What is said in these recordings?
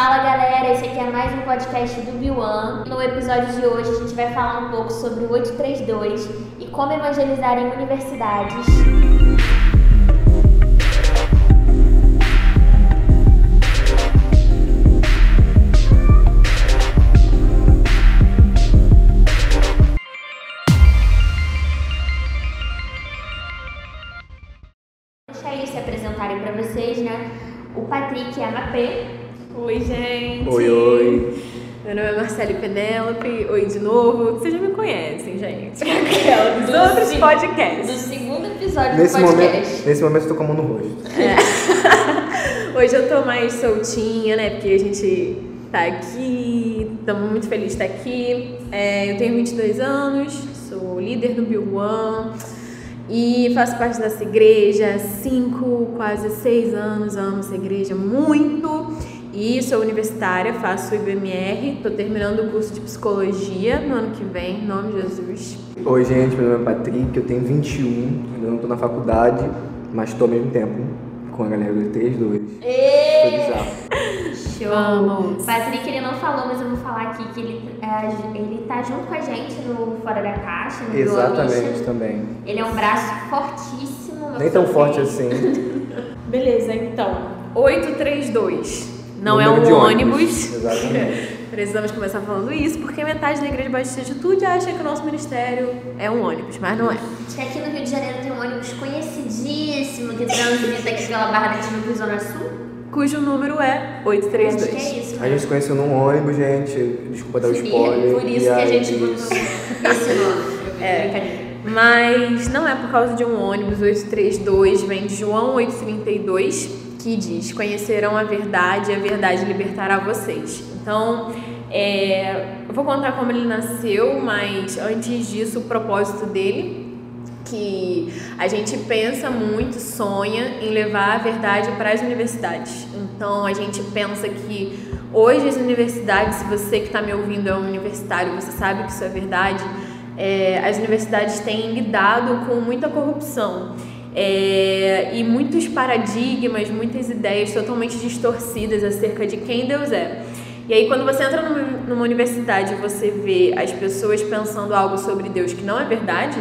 Fala galera, esse aqui é mais um podcast do Biwan. No episódio de hoje a gente vai falar um pouco sobre o 832 e como evangelizar em universidades. Penélope. Oi de novo. Vocês já me conhecem, gente. Aquela dos outros sim- podcasts. Do segundo episódio Nesse do podcast. momento, nesse momento eu tô com a mão no rosto. Hoje eu tô mais soltinha, né? Porque a gente tá aqui, estamos muito felizes de estar aqui. É, eu tenho 22 anos, sou líder no Bill One e faço parte dessa igreja há 5, quase 6 anos. Amo essa igreja muito. E sou universitária, faço IBMR, tô terminando o curso de psicologia no ano que vem, em nome de Jesus. Oi, gente, meu nome é Patrick, eu tenho 21, ainda não tô na faculdade, mas tô ao mesmo tempo com a galera do 32. Foi Ê! bizarro. Show! Vamos. Patrick, ele não falou, mas eu vou falar aqui que ele, é, ele tá junto com a gente no Fora da Caixa, no Exatamente, também. Ele é um braço fortíssimo. Nem tão forte assim. Beleza, então. 832. Não é um ônibus. Exatamente. Precisamos começar falando isso, porque metade da Igreja Batista de Atitude acha que o nosso ministério é um ônibus, mas não é. Que aqui no Rio de Janeiro tem um ônibus conhecidíssimo que transita aqui pela Barra da Tijuca e Zona Sul. Cujo número é Acho que 832. é isso. A gente se conheceu num ônibus, gente. Desculpa dar o spoiler. E por isso E que a gente botou esse nome. É. Brincadeira. Mas não é por causa de um ônibus 832, vem de João 832, que diz: Conhecerão a verdade e a verdade libertará vocês. Então, é, eu vou contar como ele nasceu, mas antes disso, o propósito dele. Que a gente pensa muito, sonha em levar a verdade para as universidades. Então a gente pensa que hoje as universidades, se você que está me ouvindo é um universitário, você sabe que isso é verdade, é, as universidades têm lidado com muita corrupção é, e muitos paradigmas, muitas ideias totalmente distorcidas acerca de quem Deus é. E aí, quando você entra numa, numa universidade e você vê as pessoas pensando algo sobre Deus que não é verdade,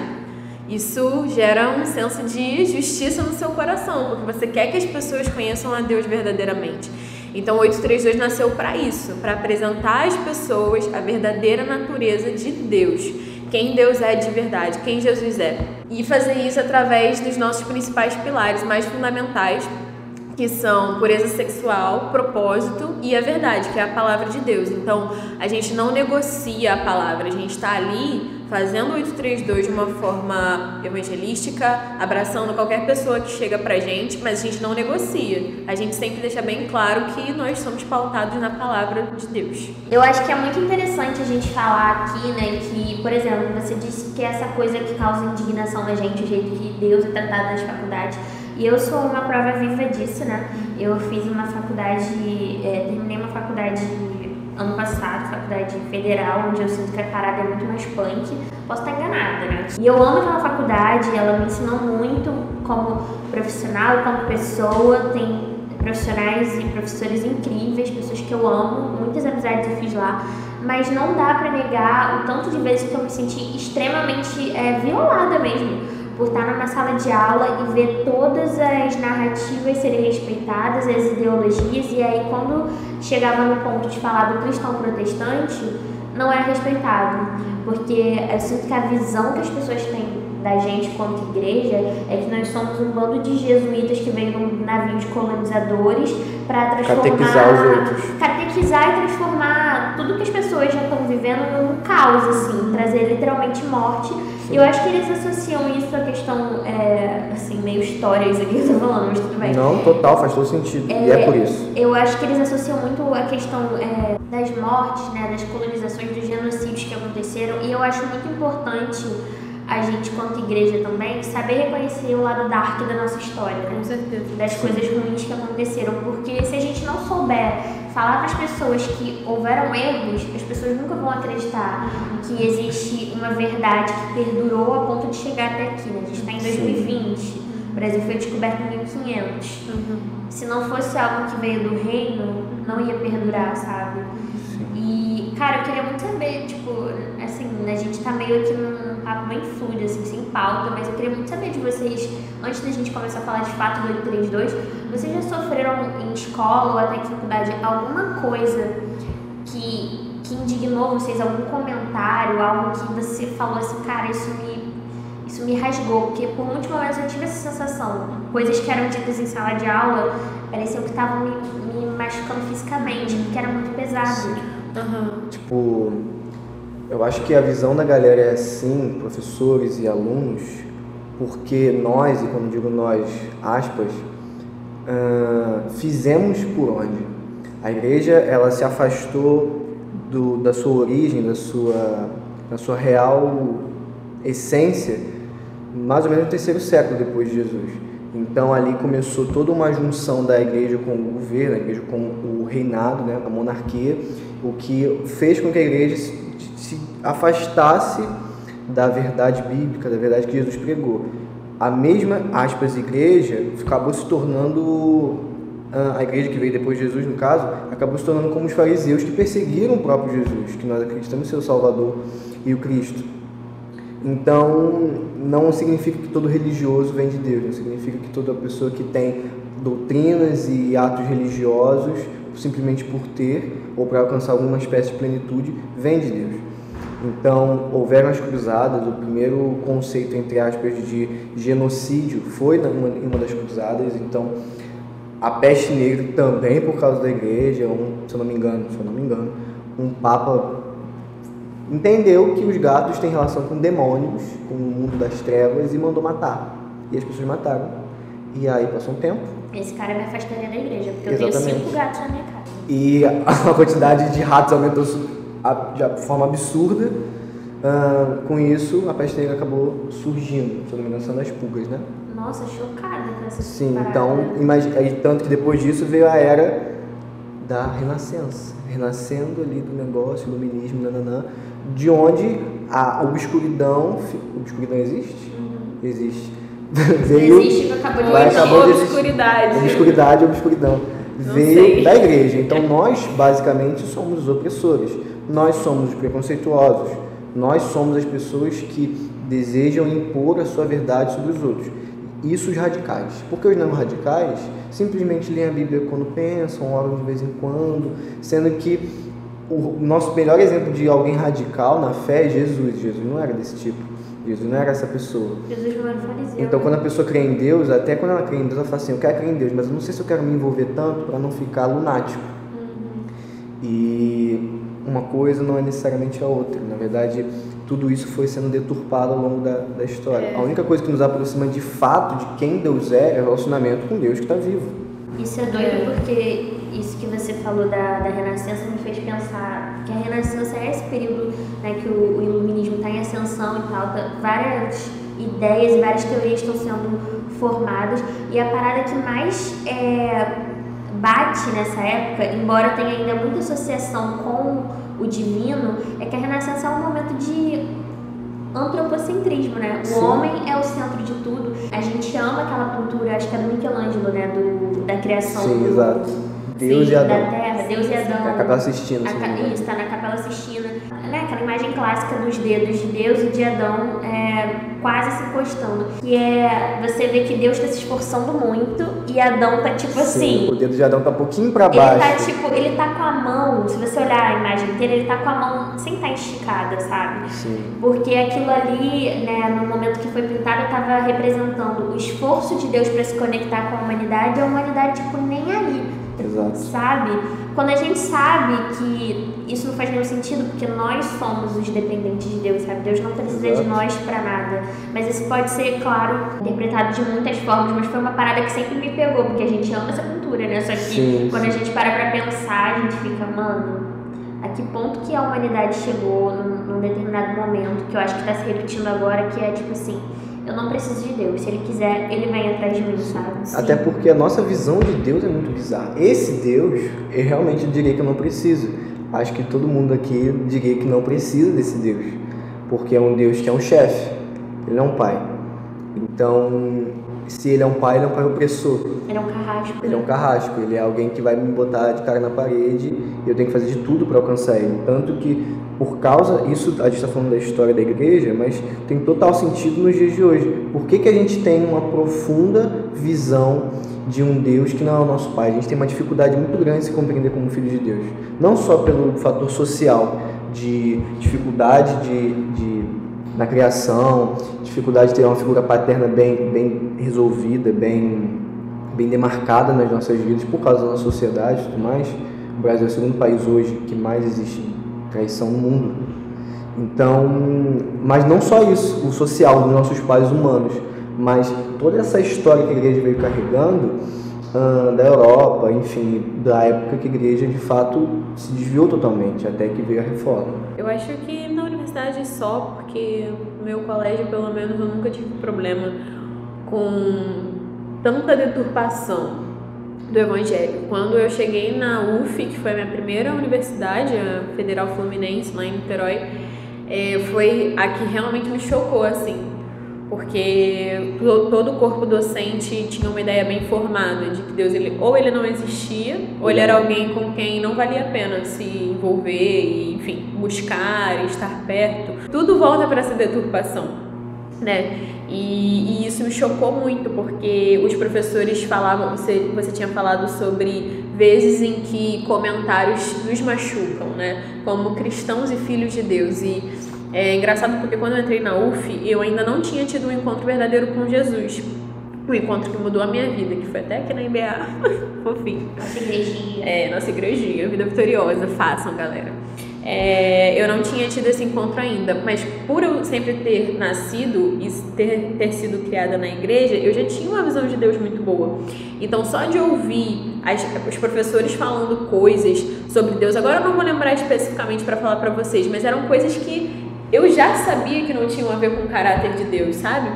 isso gera um senso de justiça no seu coração, porque você quer que as pessoas conheçam a Deus verdadeiramente. Então, o 832 nasceu para isso, para apresentar às pessoas a verdadeira natureza de Deus, quem Deus é de verdade, quem Jesus é. E fazer isso através dos nossos principais pilares mais fundamentais, que são pureza sexual, propósito e a verdade, que é a palavra de Deus. Então, a gente não negocia a palavra, a gente está ali fazendo o 832 de uma forma evangelística, abraçando qualquer pessoa que chega pra gente, mas a gente não negocia. A gente sempre deixa bem claro que nós somos pautados na palavra de Deus. Eu acho que é muito interessante a gente falar aqui, né, que, por exemplo, você disse que essa coisa que causa indignação na gente, o jeito que Deus é tratado nas faculdades, e eu sou uma prova viva disso, né? Eu fiz uma faculdade, é, terminei uma faculdade ano passado, faculdade federal, onde eu sinto que a parada é muito mais punk. Posso estar enganada, né? E eu amo aquela faculdade, ela me ensinou muito como profissional, como pessoa, tem profissionais e professores incríveis, pessoas que eu amo, muitas amizades eu fiz lá, mas não dá pra negar o tanto de vezes que eu me senti extremamente é, violada mesmo por estar numa sala de aula e ver todas as narrativas serem respeitadas, as ideologias, e aí quando chegava no ponto de falar do cristão protestante, não era respeitado, porque eu sinto que a visão que as pessoas têm da gente quanto igreja é que nós somos um bando de jesuítas que vêm num navio de colonizadores para transformar Catequizar os outros. catequizar e transformar tudo que as pessoas já estão vivendo num caos assim, trazer literalmente morte. E eu acho que eles associam isso à questão é, assim, meio história isso aqui que eu tô falando, mas tudo bem. Não, total, faz todo sentido. E é por isso. Eu acho que eles associam muito a questão é, das mortes, né, das colonizações, dos genocídios que aconteceram, e eu acho muito importante a gente, quanto igreja também, saber reconhecer o lado dark da nossa história, né? certeza. das coisas ruins que aconteceram, porque se a gente não souber falar para as pessoas que houveram erros, as pessoas nunca vão acreditar que existe uma verdade que perdurou a ponto de chegar até aqui, né? A gente está em Sim. 2020, O Brasil foi descoberto em 1500. Se não fosse algo que veio do reino, não ia perdurar, sabe? E, cara, eu queria muito saber, tipo, assim, a gente tá meio aqui num papo bem fluido, assim, sem pauta, mas eu queria muito saber de vocês, antes da gente começar a falar de fato do 832, vocês já sofreram em escola ou até em faculdade alguma coisa que, que indignou vocês, algum comentário, algo que você falou assim, cara, isso me, isso me rasgou, porque por muitos momentos eu tive essa sensação, coisas que eram ditas em sala de aula, pareciam que estavam me, me machucando fisicamente, porque era muito pesado. Uhum. Tipo, eu acho que a visão da galera é assim, professores e alunos, porque nós, e quando digo nós, aspas, uh, fizemos por onde? A igreja, ela se afastou do, da sua origem, da sua, da sua real essência, mais ou menos no terceiro século depois de Jesus. Então ali começou toda uma junção da igreja com o governo, a igreja com o reinado, né, a monarquia, o que fez com que a igreja afastasse da verdade bíblica, da verdade que Jesus pregou. A mesma, aspas, igreja acabou se tornando, a igreja que veio depois de Jesus, no caso, acabou se tornando como os fariseus que perseguiram o próprio Jesus, que nós acreditamos ser o Salvador e o Cristo. Então, não significa que todo religioso vem de Deus, não significa que toda pessoa que tem doutrinas e atos religiosos, simplesmente por ter ou para alcançar alguma espécie de plenitude, vem de Deus. Então, houveram as cruzadas, o primeiro conceito, entre aspas, de genocídio foi em uma das cruzadas, então a peste negra também por causa da igreja, um, se eu não me engano, se eu não me engano, um papa entendeu que os gatos têm relação com demônios, com o mundo das trevas e mandou matar. E as pessoas mataram. E aí passou um tempo. Esse cara me afastaria da igreja, porque Exatamente. eu tenho cinco gatos na minha casa. E a quantidade de ratos aumentou de forma absurda. Uh, com isso, a peste negra acabou surgindo, se não me engano, são as pulgas, né? Nossa, chocada com essa Sim, parada. então, imagina, tanto que depois disso veio a era da renascença, renascendo ali do negócio, iluminismo, nananã, de onde a obscuridão, obscuridão existe? Uhum. Existe. veio, existe, acabou de, acabou de obscuridade. Obscuridade, obscuridão. Não veio sei. da igreja. Então nós, basicamente, somos os opressores. Nós somos os preconceituosos. Nós somos as pessoas que desejam impor a sua verdade sobre os outros. Isso os radicais. Porque os não radicais simplesmente leem a Bíblia quando pensam, oram de vez em quando, sendo que o nosso melhor exemplo de alguém radical na fé é Jesus. Jesus não era desse tipo. Jesus não era essa pessoa. Jesus não era fariseu. Então, quando a pessoa crê em Deus, até quando ela crê em Deus, ela fala assim: Eu quero crer em Deus, mas eu não sei se eu quero me envolver tanto para não ficar lunático. Uhum. E uma coisa não é necessariamente a outra. Na verdade, tudo isso foi sendo deturpado ao longo da, da história. É. A única coisa que nos aproxima de fato de quem Deus é é o relacionamento com Deus que está vivo. Isso é doido é. porque isso que você falou da, da Renascença me fez pensar que a Renascença é esse período né, que o, o iluminismo está em ascensão e tal, tá, várias ideias e várias teorias estão sendo formadas e a parada que mais é, bate nessa época, embora tenha ainda muita associação com o divino, é que a Renascença é um momento de antropocentrismo, né? O Sim. homem é o centro de tudo. A gente ama aquela pintura, acho que é do Michelangelo, né? Do, da criação Sim, do, exato. Deus e Adão. Deus e Adão. A Capela Sistina. A, isso, está na Capela Sistina. Né? Aquela imagem clássica dos dedos de Deus e de Adão é, quase se encostando. Que é você vê que Deus está se esforçando muito e Adão tá tipo Sim, assim. O dedo de Adão tá um pouquinho para baixo. Ele tá tipo, ele tá com a mão, se você olhar a imagem inteira, ele tá com a mão sem estar tá esticada, sabe? Sim. Porque aquilo ali, né, no momento que foi pintado, estava representando o esforço de Deus para se conectar com a humanidade e a humanidade, tipo, nem aí. Exato. Sabe? Quando a gente sabe que isso não faz nenhum sentido, porque nós somos os dependentes de Deus, sabe? Deus não precisa Exato. de nós para nada. Mas isso pode ser, claro, interpretado de muitas formas, mas foi uma parada que sempre me pegou, porque a gente ama essa cultura, né? Só que sim, quando sim. a gente para pra pensar, a gente fica, mano, a que ponto que a humanidade chegou num, num determinado momento, que eu acho que tá se repetindo agora, que é tipo assim eu não preciso de Deus. Se Ele quiser, Ele vem atrás de mim, sabe? Sim. Até porque a nossa visão de Deus é muito bizarra. Esse Deus, eu realmente diria que eu não preciso. Acho que todo mundo aqui diria que não precisa desse Deus. Porque é um Deus que é um chefe, Ele é um pai. Então, se ele é um pai, ele é um pai opressor. Ele é um carrasco. Ele é um né? carrasco, ele é alguém que vai me botar de cara na parede e eu tenho que fazer de tudo para alcançar ele. Tanto que, por causa, isso a gente está falando da história da igreja, mas tem total sentido nos dias de hoje. Por que, que a gente tem uma profunda visão de um Deus que não é o nosso Pai? A gente tem uma dificuldade muito grande em se compreender como filho de Deus. Não só pelo fator social, de dificuldade de, de na criação, dificuldade de ter uma figura paterna bem, bem resolvida, bem, bem demarcada nas nossas vidas por causa da nossa sociedade e tudo mais. O Brasil é o segundo país hoje que mais existe traição no mundo. Então, mas não só isso, o social dos nossos pais humanos, mas toda essa história que a igreja veio carregando ah, da Europa, enfim, da época que a igreja de fato se desviou totalmente, até que veio a reforma. Eu acho que na só, porque meu colégio, pelo menos, eu nunca tive problema com tanta deturpação do evangelho. Quando eu cheguei na UF, que foi a minha primeira universidade, a Federal Fluminense, lá em Niterói, é, foi a que realmente me chocou, assim, porque to- todo o corpo docente tinha uma ideia bem formada de que Deus ele ou ele não existia, ou ele era alguém com quem não valia a pena se envolver e, enfim, buscar, estar perto. Tudo volta para essa deturpação né? E, e isso me chocou muito, porque os professores falavam, você, você tinha falado sobre vezes em que comentários nos machucam, né? Como cristãos e filhos de Deus. E é engraçado porque quando eu entrei na UF, eu ainda não tinha tido um encontro verdadeiro com Jesus. Um encontro que mudou a minha vida, que foi até aqui na IBA. Fofinho. Nossa igrejinha. É, nossa igrejinha, vida vitoriosa, façam, galera. É, eu não tinha tido esse encontro ainda, mas por eu sempre ter nascido e ter, ter sido criada na igreja, eu já tinha uma visão de Deus muito boa. Então, só de ouvir as- os professores falando coisas sobre Deus, agora eu não vou lembrar especificamente para falar para vocês, mas eram coisas que eu já sabia que não tinham a ver com o caráter de Deus, sabe?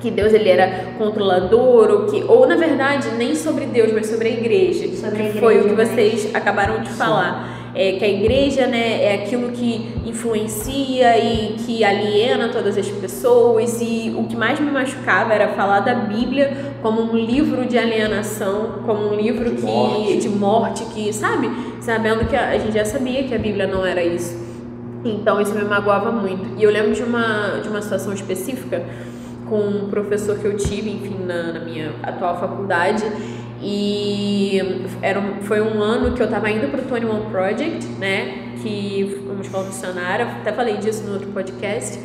que Deus ele era controlador ou que ou na verdade nem sobre Deus mas sobre a igreja Sobre a que foi o que igreja, né? vocês acabaram de falar é que a igreja né é aquilo que influencia e que aliena todas as pessoas e o que mais me machucava era falar da Bíblia como um livro de alienação como um livro De que morte. de morte que sabe sabendo que a, a gente já sabia que a Bíblia não era isso então isso me magoava muito. E eu lembro de uma, de uma situação específica com um professor que eu tive, enfim, na, na minha atual faculdade. E era um, foi um ano que eu estava indo para o 21 Project, né? Que uma escola missionária, até falei disso no outro podcast.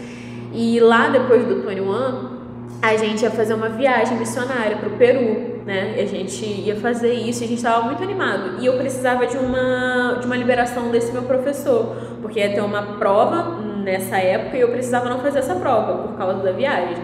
E lá depois do 21, a gente ia fazer uma viagem missionária para o Peru, né? E a gente ia fazer isso e a gente estava muito animado. E eu precisava de uma, de uma liberação desse meu professor, porque ia ter uma prova nessa época e eu precisava não fazer essa prova por causa da viagem.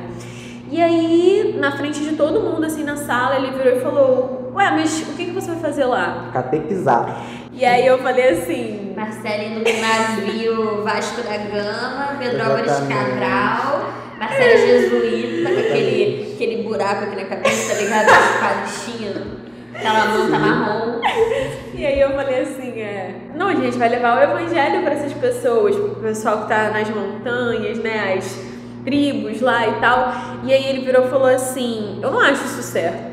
E aí, na frente de todo mundo, assim, na sala, ele virou e falou: Ué, mas o que, que você vai fazer lá? Catequizar. E aí eu falei assim: Marcelo indo no navio Vasco da Gama, Pedrópolis Exatamente. Cabral, Marcelo Jesuíta, com aquele, aquele buraco aqui na cabeça, tá ligado? Espadichinha, aquela manta marrom. E aí eu falei assim, é, não, a gente vai levar o evangelho para essas pessoas, pro pessoal que tá nas montanhas, né, as tribos lá e tal. E aí ele virou e falou assim, eu não acho isso certo.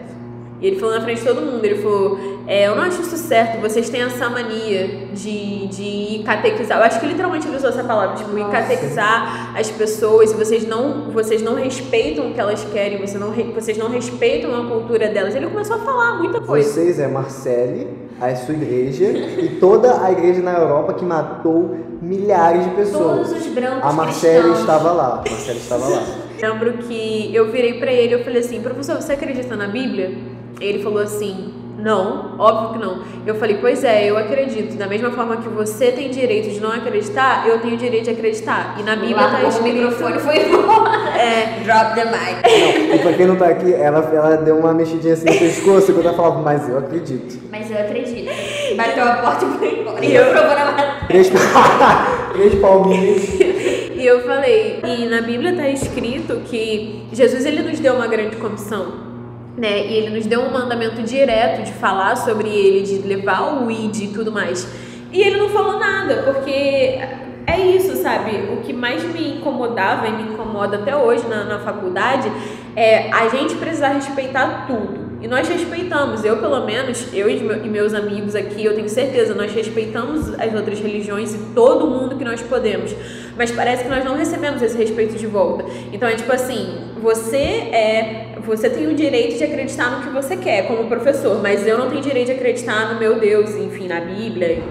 E ele falou na frente de todo mundo, ele falou, é, eu não acho isso certo, vocês têm essa mania de, de catequizar. Eu acho que literalmente ele usou essa palavra, tipo, Nossa. catequizar as pessoas, e vocês não, vocês não respeitam o que elas querem, vocês não, vocês não respeitam a cultura delas. Ele começou a falar muita coisa. Vocês é Marcele, a sua igreja e toda a igreja na Europa que matou milhares de pessoas. Todos os brancos A Marcele estava lá. A Marcele estava lá. Lembro que eu virei pra ele e eu falei assim, professor, você acredita na Bíblia? Ele falou assim, não, óbvio que não. Eu falei, pois é, eu acredito. Da mesma forma que você tem direito de não acreditar, eu tenho direito de acreditar. E na Bíblia tá Largou o escrito... microfone e foi embora. É, Drop the mic. Não, e pra quem não tá aqui, ela, ela deu uma mexidinha assim no pescoço quando ela falava, mas eu acredito. Mas eu acredito. Bateu a porta e foi embora. E eu provou na matéria. Três, três palminhas. E eu falei, e na Bíblia tá escrito que Jesus ele nos deu uma grande comissão. Né? E ele nos deu um mandamento direto de falar sobre ele, de levar o id e tudo mais. E ele não falou nada, porque é isso, sabe? O que mais me incomodava e me incomoda até hoje na, na faculdade é a gente precisar respeitar tudo. E nós respeitamos, eu pelo menos, eu e meus amigos aqui, eu tenho certeza, nós respeitamos as outras religiões e todo mundo que nós podemos. Mas parece que nós não recebemos esse respeito de volta. Então é tipo assim, você é. Você tem o direito de acreditar no que você quer como professor, mas eu não tenho direito de acreditar no meu Deus, enfim, na Bíblia,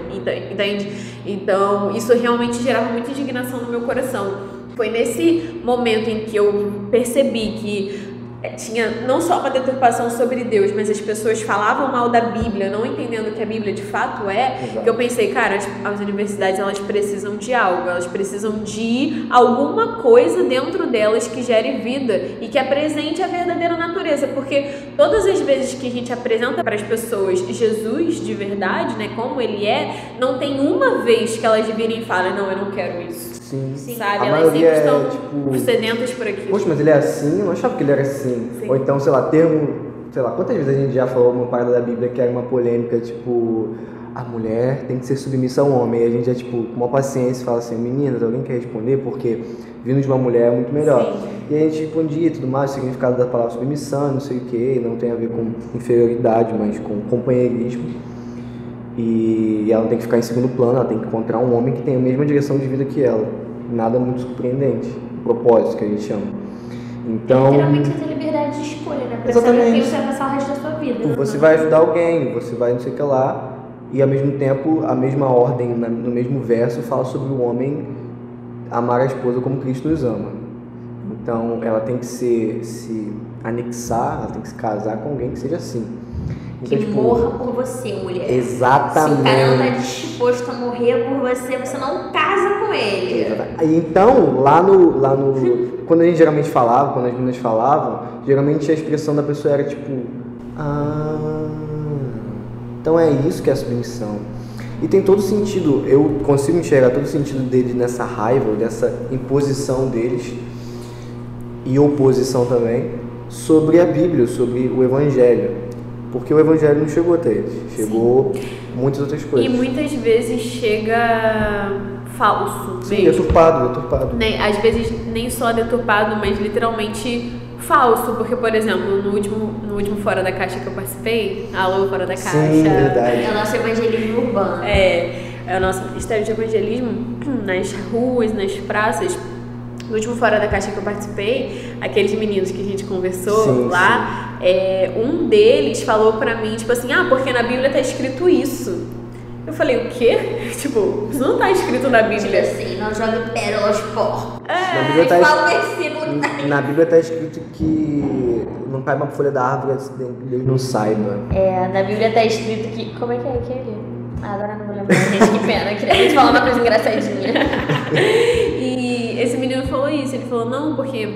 entende? Então, isso realmente gerava muita indignação no meu coração. Foi nesse momento em que eu percebi que tinha não só uma deturpação sobre Deus, mas as pessoas falavam mal da Bíblia, não entendendo o que a Bíblia de fato é, Exato. que eu pensei, cara, as, as, universidades elas precisam de algo, elas precisam de alguma coisa dentro delas que gere vida e que apresente a verdadeira natureza, porque todas as vezes que a gente apresenta para as pessoas Jesus de verdade, né, como ele é, não tem uma vez que elas virem e falem, não, eu não quero isso. Sim. Sim. Sabe? A Elas sempre é, estão tipo, sedentas por aqui. Poxa, mas ele é assim? Eu não achava que ele era assim. Sim. Ou então, sei lá, termo. Sei lá, quantas vezes a gente já falou uma parada da Bíblia que era uma polêmica, tipo, a mulher tem que ser submissa ao homem. E a gente já, tipo, com uma paciência, fala assim, meninas, alguém quer responder? Porque vindo de uma mulher é muito melhor. Sim. E a gente respondia e tudo mais, o significado da palavra submissão, não sei o que, não tem a ver com inferioridade, mas com companheirismo. E ela tem que ficar em segundo plano, ela tem que encontrar um homem que tem a mesma direção de vida que ela. Nada muito surpreendente. Propósito que a gente chama. Então. Literalmente você tem liberdade de escolha, né? Pra exatamente. você vai passar o resto da sua vida. Você vai ajudar alguém, você vai não sei o que lá, e ao mesmo tempo, a mesma ordem, no mesmo verso, fala sobre o homem amar a esposa como Cristo nos ama. Então ela tem que se, se anexar, ela tem que se casar com alguém que seja assim. Que então, tipo, morra por você, mulher. Exatamente. Se o cara não tá disposto a morrer por você, você não casa com ele. Exatamente. Então, lá no. Lá no quando a gente geralmente falava, quando as meninas falavam, geralmente a expressão da pessoa era tipo. Ah. Então é isso que é a submissão. E tem todo sentido, eu consigo enxergar todo sentido deles nessa raiva, dessa imposição deles e oposição também sobre a Bíblia, sobre o Evangelho. Porque o evangelho não chegou até eles, chegou Sim. muitas outras coisas. E muitas vezes chega falso. Sim, mesmo. deturpado, deturpado. Nem, às vezes nem só deturpado, mas literalmente falso, porque, por exemplo, no último, no último Fora da Caixa que eu participei, alô Fora da Caixa. Sim, verdade. É o nosso evangelismo urbano. É, é o nosso ministério de evangelismo nas ruas, nas praças. No último Fora da Caixa que eu participei, aqueles meninos que a gente conversou sim, lá, sim. É, um deles falou pra mim, tipo assim, ah, porque na Bíblia tá escrito isso. Eu falei, o quê? Tipo, isso não tá escrito na Bíblia. Tipo assim, não jogue pérolas por. É, na Bíblia tá versículo tá Na Bíblia tá escrito que não cai uma folha da árvore, Deus não saiba. É, na Bíblia tá escrito que. Como é que é aquele? Ah, agora não vou lembrar, gente, que pena. Queria te falar uma coisa engraçadinha. isso, ele falou, não, porque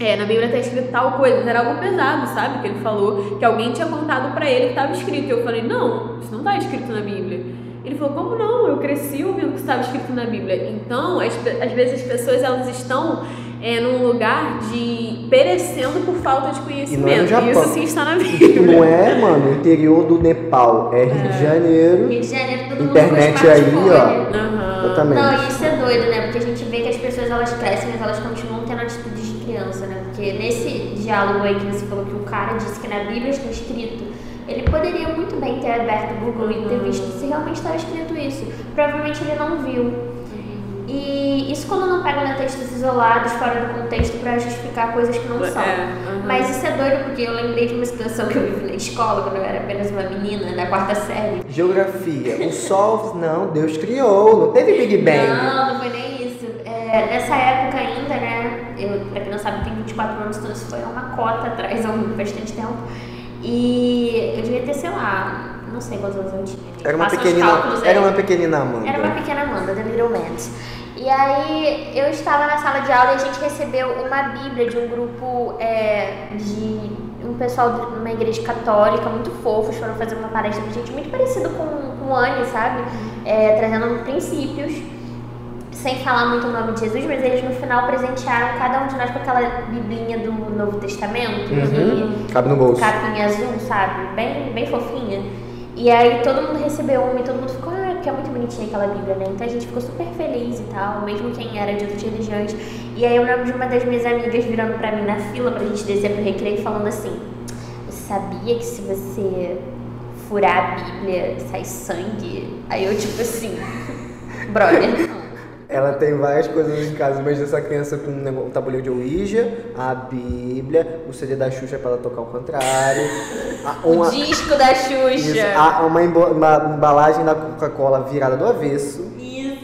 é, na Bíblia tá escrito tal coisa, era algo pesado, sabe? Que ele falou que alguém tinha contado para ele que estava escrito. E eu falei, não, isso não tá escrito na Bíblia. Ele falou, como não? Eu cresci ouvindo que estava escrito na Bíblia. Então, às, às vezes as pessoas elas estão é, num lugar de perecendo por falta de conhecimento. E, é isso sim está na Bíblia. Não é, mano, interior do Nepal, é, Rio de é. Janeiro. Rio de Janeiro, todo Internet aí, ó. Uhum. Exatamente. Não, isso é doido, né? Porque pessoas elas crescem, mas elas continuam tendo atitudes de criança, né? Porque nesse diálogo aí que você falou que o cara disse que na Bíblia está escrito, ele poderia muito bem ter aberto o Google e ter visto se realmente estava escrito isso. Provavelmente ele não viu. E isso quando não pega textos isolados, fora do contexto, para justificar coisas que não são. É, uhum. Mas isso é doido porque eu lembrei de uma situação que eu vivi na escola, quando eu era apenas uma menina, da quarta série. Geografia. O Sol, não, Deus criou, não teve Big Bang. Não, não foi nem. É, nessa época ainda, né, eu, pra quem não sabe, tenho 24 anos, então isso foi uma cota atrás há bastante tempo. E eu devia ter, sei lá, não sei quantos anos eu tinha. Era uma, pequenina, era uma pequenina Amanda. Era uma pequena Amanda, da Little Mans. E aí eu estava na sala de aula e a gente recebeu uma bíblia de um grupo é, de um pessoal de uma igreja católica, muito fofos, foram fazer uma palestra pra gente, muito parecido com, com o Anne, sabe? É, trazendo princípios sem falar muito o nome de Jesus, mas eles no final presentearam cada um de nós com aquela biblinha do Novo Testamento. Uhum. Cabe no bolso. Capinha azul, sabe? Bem, bem fofinha. E aí todo mundo recebeu uma e todo mundo ficou, ah, porque é muito bonitinha aquela Bíblia, né? Então a gente ficou super feliz e tal, mesmo quem era de outras religiões. E aí eu lembro de uma das minhas amigas virando pra mim na fila pra gente descer pro recreio falando assim: Você sabia que se você furar a Bíblia sai sangue? Aí eu, tipo assim, brother. Ela tem várias coisas em casa, mas essa criança com um tabuleiro de Ouija, a Bíblia, o CD da Xuxa para ela tocar ao contrário. Uma, o disco da Xuxa. Isso, uma, uma embalagem da Coca-Cola virada do avesso. Isso.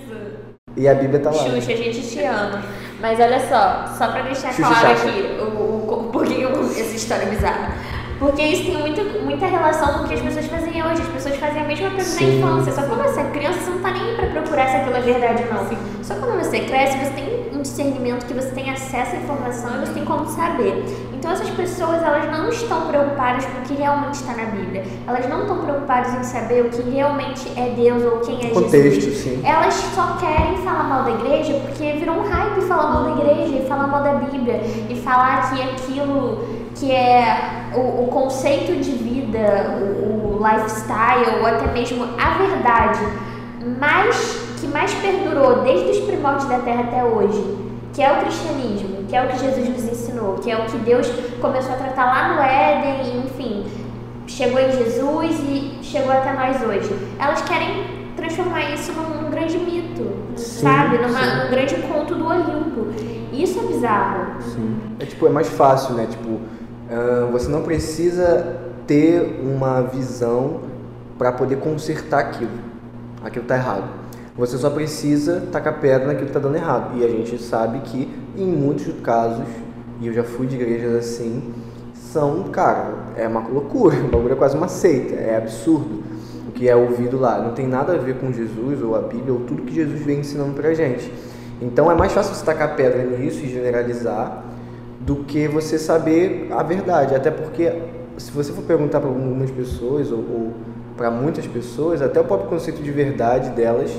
E a Bíblia tá lá. Xuxa, a gente te ama. Mas olha só, só pra deixar Xuxa claro Chacha. aqui o, o, o porquê essa história bizarra. Porque isso tem muita, muita relação com o que as pessoas fazem hoje. As pessoas fazem a mesma coisa na infância. Só quando você é criança, você não tá nem pra procurar se aquilo é verdade ou não. Sim. Só quando você cresce, você tem um discernimento que você tem acesso à informação e você tem como saber. Então essas pessoas, elas não estão preocupadas com o que realmente está na Bíblia. Elas não estão preocupadas em saber o que realmente é Deus ou quem é Contexto, Jesus. Sim. Elas só querem falar mal da igreja porque virou um hype falar mal da igreja e falar mal da Bíblia e falar que aquilo que é o, o conceito de vida, o, o, lifestyle, ou até mesmo a verdade mais que mais perdurou desde os primórdios da Terra até hoje, que é o cristianismo, que é o que Jesus nos ensinou, que é o que Deus começou a tratar lá no Éden, enfim, chegou em Jesus e chegou até nós hoje. Elas querem transformar isso num, num grande mito, sim, sabe? Numa, sim. num grande conto do Olimpo. Isso é bizarro. Sim. É tipo, é mais fácil, né? Tipo, você não precisa ter uma visão para poder consertar aquilo. Aquilo está errado. Você só precisa tacar pedra naquilo que está dando errado. E a gente sabe que em muitos casos, e eu já fui de igrejas assim, são, cara, é uma loucura. O bagulho é quase uma seita, é absurdo o que é ouvido lá. Não tem nada a ver com Jesus ou a Bíblia ou tudo que Jesus vem ensinando pra gente. Então é mais fácil você tacar pedra nisso e generalizar do que você saber a verdade. Até porque, se você for perguntar para algumas pessoas, ou, ou para muitas pessoas, até o próprio conceito de verdade delas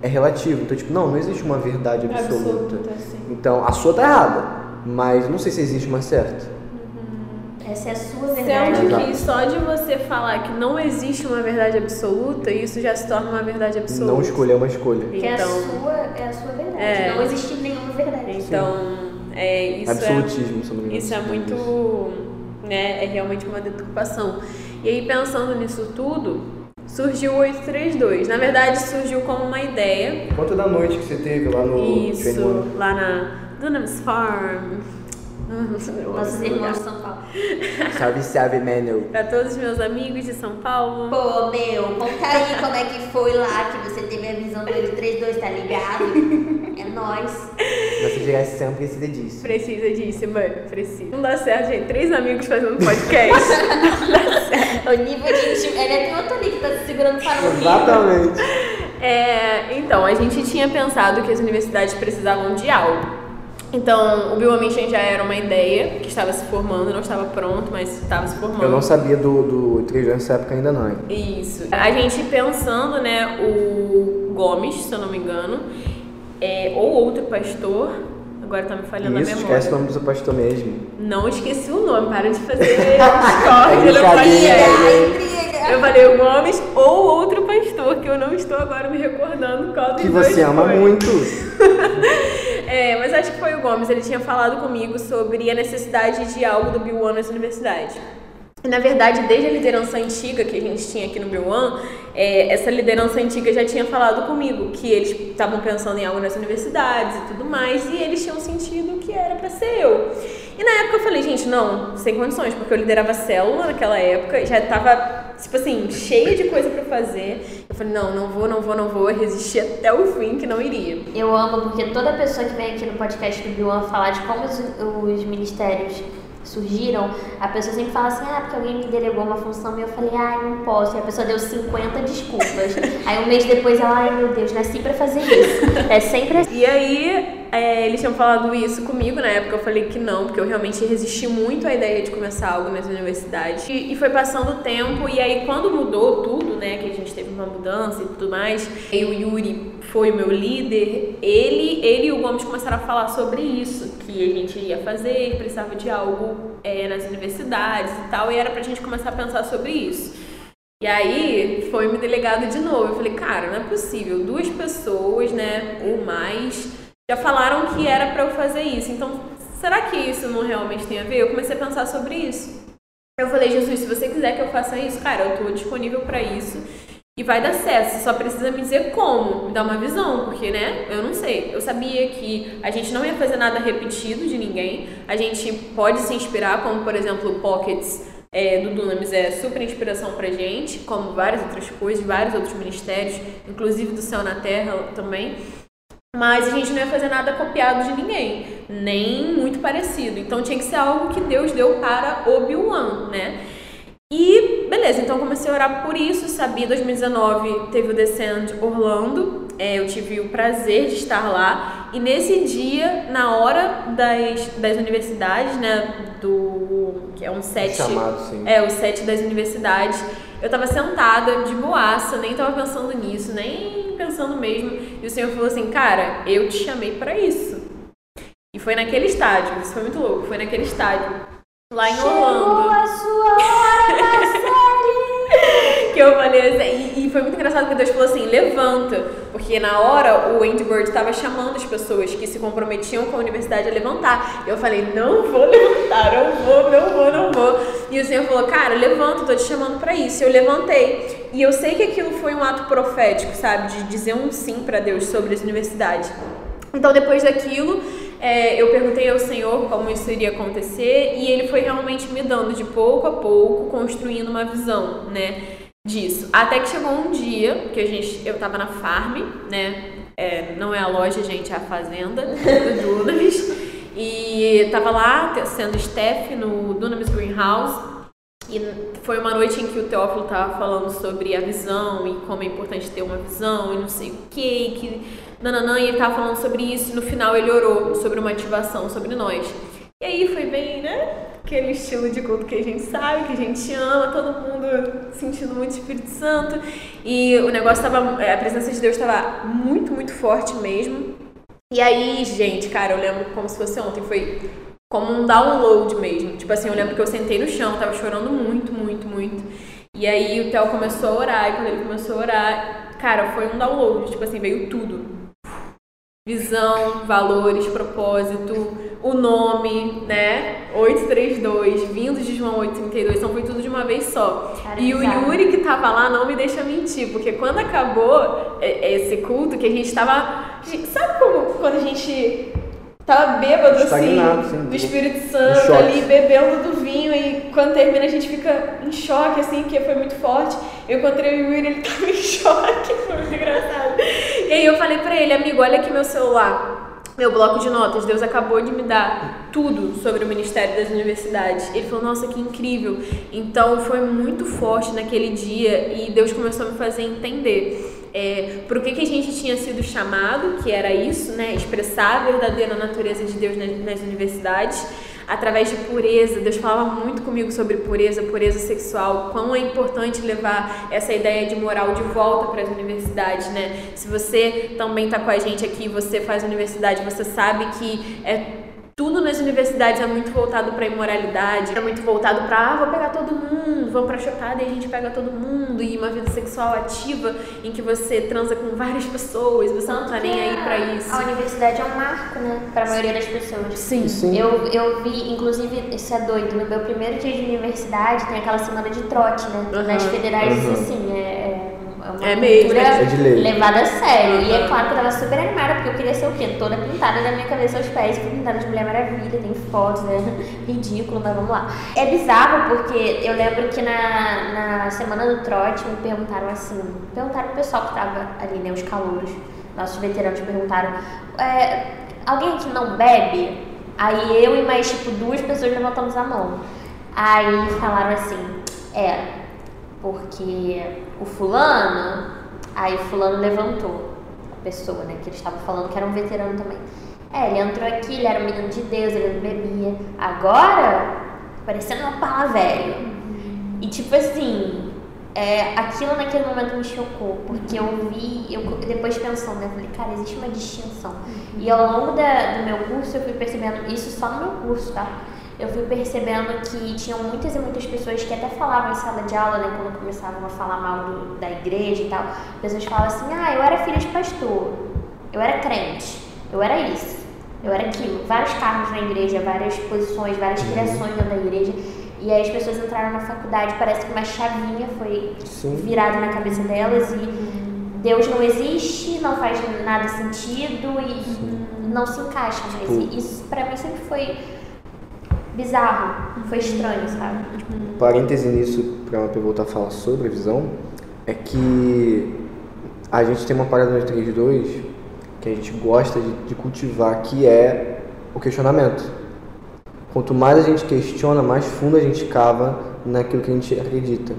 é relativo. Então, tipo, não, não existe uma verdade absoluta. absoluta então, a sua tá errada, mas não sei se existe uma certa. Uhum. Essa é a sua verdade. Sendo que só de você falar que não existe uma verdade absoluta, isso já se torna uma verdade absoluta. Não escolher é uma escolha. Que então, é, a então, sua, é a sua verdade. É, não existe nenhuma verdade. Então, Sim. É, isso é Absolutismo, é, sobre Isso é muito. Né, é realmente uma deturpação. E aí, pensando nisso tudo, surgiu o 832. Na verdade, surgiu como uma ideia. Conta da noite que você teve lá no. Isso, lá na Dunamis Farm. Nossos irmãos de São Paulo. Salve, salve, mano. Pra todos os meus amigos de São Paulo. Pô, meu, conta aí como é que foi lá que você teve a visão do 832, tá ligado? É nóis. Nossa geração precisa disso. Precisa disso, mano. Precisa. Não dá certo, gente. Três amigos fazendo podcast. não dá certo. O nível de intimidade. Ele é tem outro ali que tá se segurando para o Exatamente. É, então, a gente tinha pensado que as universidades precisavam de algo. Então, o Biomission já era uma ideia que estava se formando, não estava pronto, mas estava se formando. Eu não sabia do, do trilho nessa época ainda não. Isso. A gente pensando, né, o Gomes, se eu não me engano, é, ou outro pastor, agora tá me falhando Isso, a memória. esquece o nome do pastor mesmo. Não esqueci o nome, para de fazer discórdia, não falei. Eu falei o Gomes ou outro pastor, que eu não estou agora me recordando qual Que você ama foi. muito. É, mas acho que foi o Gomes, ele tinha falado comigo sobre a necessidade de algo do Bill One nessa universidade. E, na verdade, desde a liderança antiga que a gente tinha aqui no Bill One, é, essa liderança antiga já tinha falado comigo que eles estavam pensando em algo nas universidades e tudo mais, e eles tinham sentido que era para ser eu. E na época eu falei, gente, não, sem condições, porque eu liderava célula naquela época, já tava, tipo assim, cheia de coisa para fazer. Eu falei, não, não vou, não vou, não vou, resistir até o fim que não iria. Eu amo, porque toda pessoa que vem aqui no podcast do One falar de como os, os ministérios surgiram, a pessoa sempre fala assim, ah, porque alguém me delegou uma função e eu falei, ai, não posso. E a pessoa deu 50 desculpas. aí um mês depois ela, ai meu Deus, nasci pra fazer isso. É sempre assim. E aí, é, eles tinham falado isso comigo na época, eu falei que não, porque eu realmente resisti muito à ideia de começar algo nessa universidade. E, e foi passando o tempo, e aí quando mudou tudo, né, que a gente teve uma mudança e tudo mais, e o Yuri foi o meu líder, ele, ele e o Gomes começaram a falar sobre isso, que a gente ia fazer, precisava de algo é, nas universidades e tal, e era pra gente começar a pensar sobre isso. E aí foi me delegado de novo. Eu falei, cara, não é possível. Duas pessoas, né, ou mais, já falaram que era para eu fazer isso. Então, será que isso não realmente tem a ver? Eu comecei a pensar sobre isso. Eu falei, Jesus, se você quiser que eu faça isso, cara, eu tô disponível para isso. E vai dar certo, você só precisa me dizer como, me dar uma visão, porque, né, eu não sei. Eu sabia que a gente não ia fazer nada repetido de ninguém, a gente pode se inspirar, como, por exemplo, o Pockets é, do Dunamis é super inspiração pra gente, como várias outras coisas, vários outros ministérios, inclusive do Céu na Terra também. Mas a gente não ia fazer nada copiado de ninguém, nem muito parecido. Então tinha que ser algo que Deus deu para Obi-Wan, né? E beleza, então comecei a orar por isso. Sabia, 2019 teve o Descend Orlando, é, eu tive o prazer de estar lá. E nesse dia, na hora das, das universidades, né, do. que é um set. Chamado, sim. É, o set das universidades. Eu tava sentada de boaça, nem tava pensando nisso, nem pensando mesmo. E o Senhor falou assim: Cara, eu te chamei para isso. E foi naquele estádio, isso foi muito louco, foi naquele estádio lá em Orlando. Chegou a sua hora, que eu falei assim, e, e, foi muito engraçado porque Deus falou assim, levanta, porque na hora o Andy Bird estava chamando as pessoas que se comprometiam com a universidade a levantar. Eu falei, não vou levantar, não vou, não vou, não vou. E o Senhor falou, cara, levanta, tô te chamando para isso. Eu levantei. E eu sei que aquilo foi um ato profético, sabe, de dizer um sim para Deus sobre essa universidade. Então depois daquilo, é, eu perguntei ao Senhor como isso iria acontecer e ele foi realmente me dando de pouco a pouco, construindo uma visão, né, disso. Até que chegou um dia que a gente, eu tava na farm, né, é, não é a loja, gente, é a fazenda do Dunamis. E tava lá sendo staff no Dunamis Greenhouse e foi uma noite em que o Teófilo estava falando sobre a visão e como é importante ter uma visão e não sei o que, que nananã, e ele tava falando sobre isso, e no final ele orou sobre uma ativação sobre nós. E aí foi bem, né? Aquele estilo de culto que a gente sabe, que a gente ama, todo mundo sentindo muito Espírito Santo. E o negócio tava. A presença de Deus estava muito, muito forte mesmo. E aí, gente, cara, eu lembro como se fosse ontem, foi como um download mesmo. Tipo assim, eu lembro que eu sentei no chão, tava chorando muito, muito, muito. E aí o Theo começou a orar, e quando ele começou a orar, cara, foi um download, tipo assim, veio tudo visão, valores, propósito, o nome, né? 832, vindo de João 832, então foi tudo de uma vez só. Cara, e o Yuri que tava lá não me deixa mentir, porque quando acabou esse culto, que a gente tava. Sabe como quando a gente tava bêbado assim, sim, do Espírito Santo ali, bebendo do vinho e quando termina a gente fica em choque, assim, porque foi muito forte. Eu encontrei o Yuri, ele tava em choque, foi muito engraçado. E aí eu falei pra ele, amigo, olha aqui meu celular, meu bloco de notas, Deus acabou de me dar tudo sobre o Ministério das Universidades. Ele falou, nossa, que incrível. Então foi muito forte naquele dia e Deus começou a me fazer entender é, por que, que a gente tinha sido chamado, que era isso, né, expressar a verdadeira natureza de Deus nas, nas universidades, através de pureza. Deus falava muito comigo sobre pureza, pureza sexual, quão é importante levar essa ideia de moral de volta para as universidades, né? Se você também está com a gente aqui, você faz universidade, você sabe que é tudo nas universidades é muito voltado para imoralidade, é muito voltado para ah, vou pegar todo mundo, vamos para chopada e a gente pega todo mundo e uma vida sexual ativa em que você transa com várias pessoas, você Tanto não tá nem aí para isso. A universidade é um marco, né, para a maioria das pessoas. Sim, sim. Eu, eu vi, inclusive, isso é doido, no meu primeiro dia de universidade tem aquela semana de trote, né? Uhum. Nas federais, uhum. assim, é uma é mesmo, é de lei. levada a sério. E é claro que eu tava super animada, porque eu queria ser o quê? Toda pintada da minha cabeça aos pés, pintada de Mulher Maravilha, tem fotos, né? Ridículo, mas vamos lá. É bizarro porque eu lembro que na, na semana do trote me perguntaram assim, perguntaram o pessoal que tava ali, né? Os calouros, nossos veteranos perguntaram, é, alguém que não bebe? Aí eu e mais tipo duas pessoas levantamos a mão. Aí falaram assim, é, porque o fulano, aí o fulano levantou a pessoa, né, que ele estava falando que era um veterano também. É, ele entrou aqui, ele era um menino de Deus, ele não bebia. Agora, parecendo uma pala velho. E tipo assim, é, aquilo naquele momento me chocou, porque eu vi, eu depois pensando, né, falei, cara, existe uma distinção. E ao longo da, do meu curso eu fui percebendo isso só no meu curso, tá? Eu fui percebendo que tinham muitas e muitas pessoas que até falavam em sala de aula, né, quando começavam a falar mal do, da igreja e tal, pessoas falavam assim, ah, eu era filha de pastor, eu era crente, eu era isso, eu era aquilo. Vários cargos na igreja, várias posições, várias uhum. criações dentro da igreja. E aí as pessoas entraram na faculdade, parece que uma chavinha foi Sim. virada na cabeça delas e Deus não existe, não faz nada sentido e Sim. não se encaixa mais. Tipo, isso para mim sempre foi bizarro, foi estranho, sabe? Parêntese nisso, para eu voltar a falar sobre a visão, é que a gente tem uma parada no 3.2 que a gente gosta de, de cultivar, que é o questionamento. Quanto mais a gente questiona, mais fundo a gente cava naquilo que a gente acredita.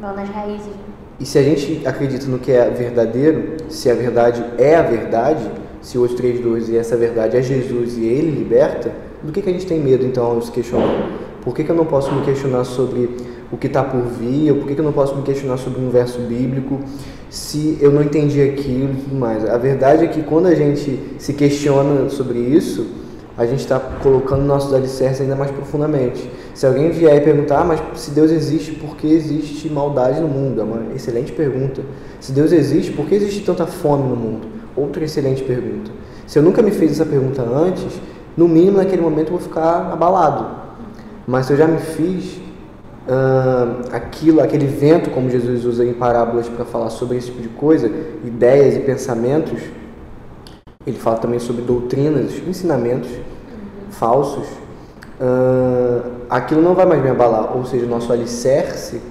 Vão nas raízes. E se a gente acredita no que é verdadeiro, se a verdade é a verdade, se o 832 e essa verdade é Jesus e ele liberta, do que, que a gente tem medo então ao se questionar? Por que, que eu não posso me questionar sobre o que está por vir? Ou por que, que eu não posso me questionar sobre um verso bíblico se eu não entendi aquilo e tudo mais? A verdade é que quando a gente se questiona sobre isso, a gente está colocando nossos alicerces ainda mais profundamente. Se alguém vier e perguntar, ah, mas se Deus existe, por que existe maldade no mundo? É uma excelente pergunta. Se Deus existe, por que existe tanta fome no mundo? Outra excelente pergunta. Se eu nunca me fiz essa pergunta antes, no mínimo naquele momento eu vou ficar abalado. Mas se eu já me fiz uh, aquilo, aquele vento, como Jesus usa em parábolas para falar sobre esse tipo de coisa, ideias e pensamentos, ele fala também sobre doutrinas, ensinamentos falsos, uh, aquilo não vai mais me abalar, ou seja, nosso alicerce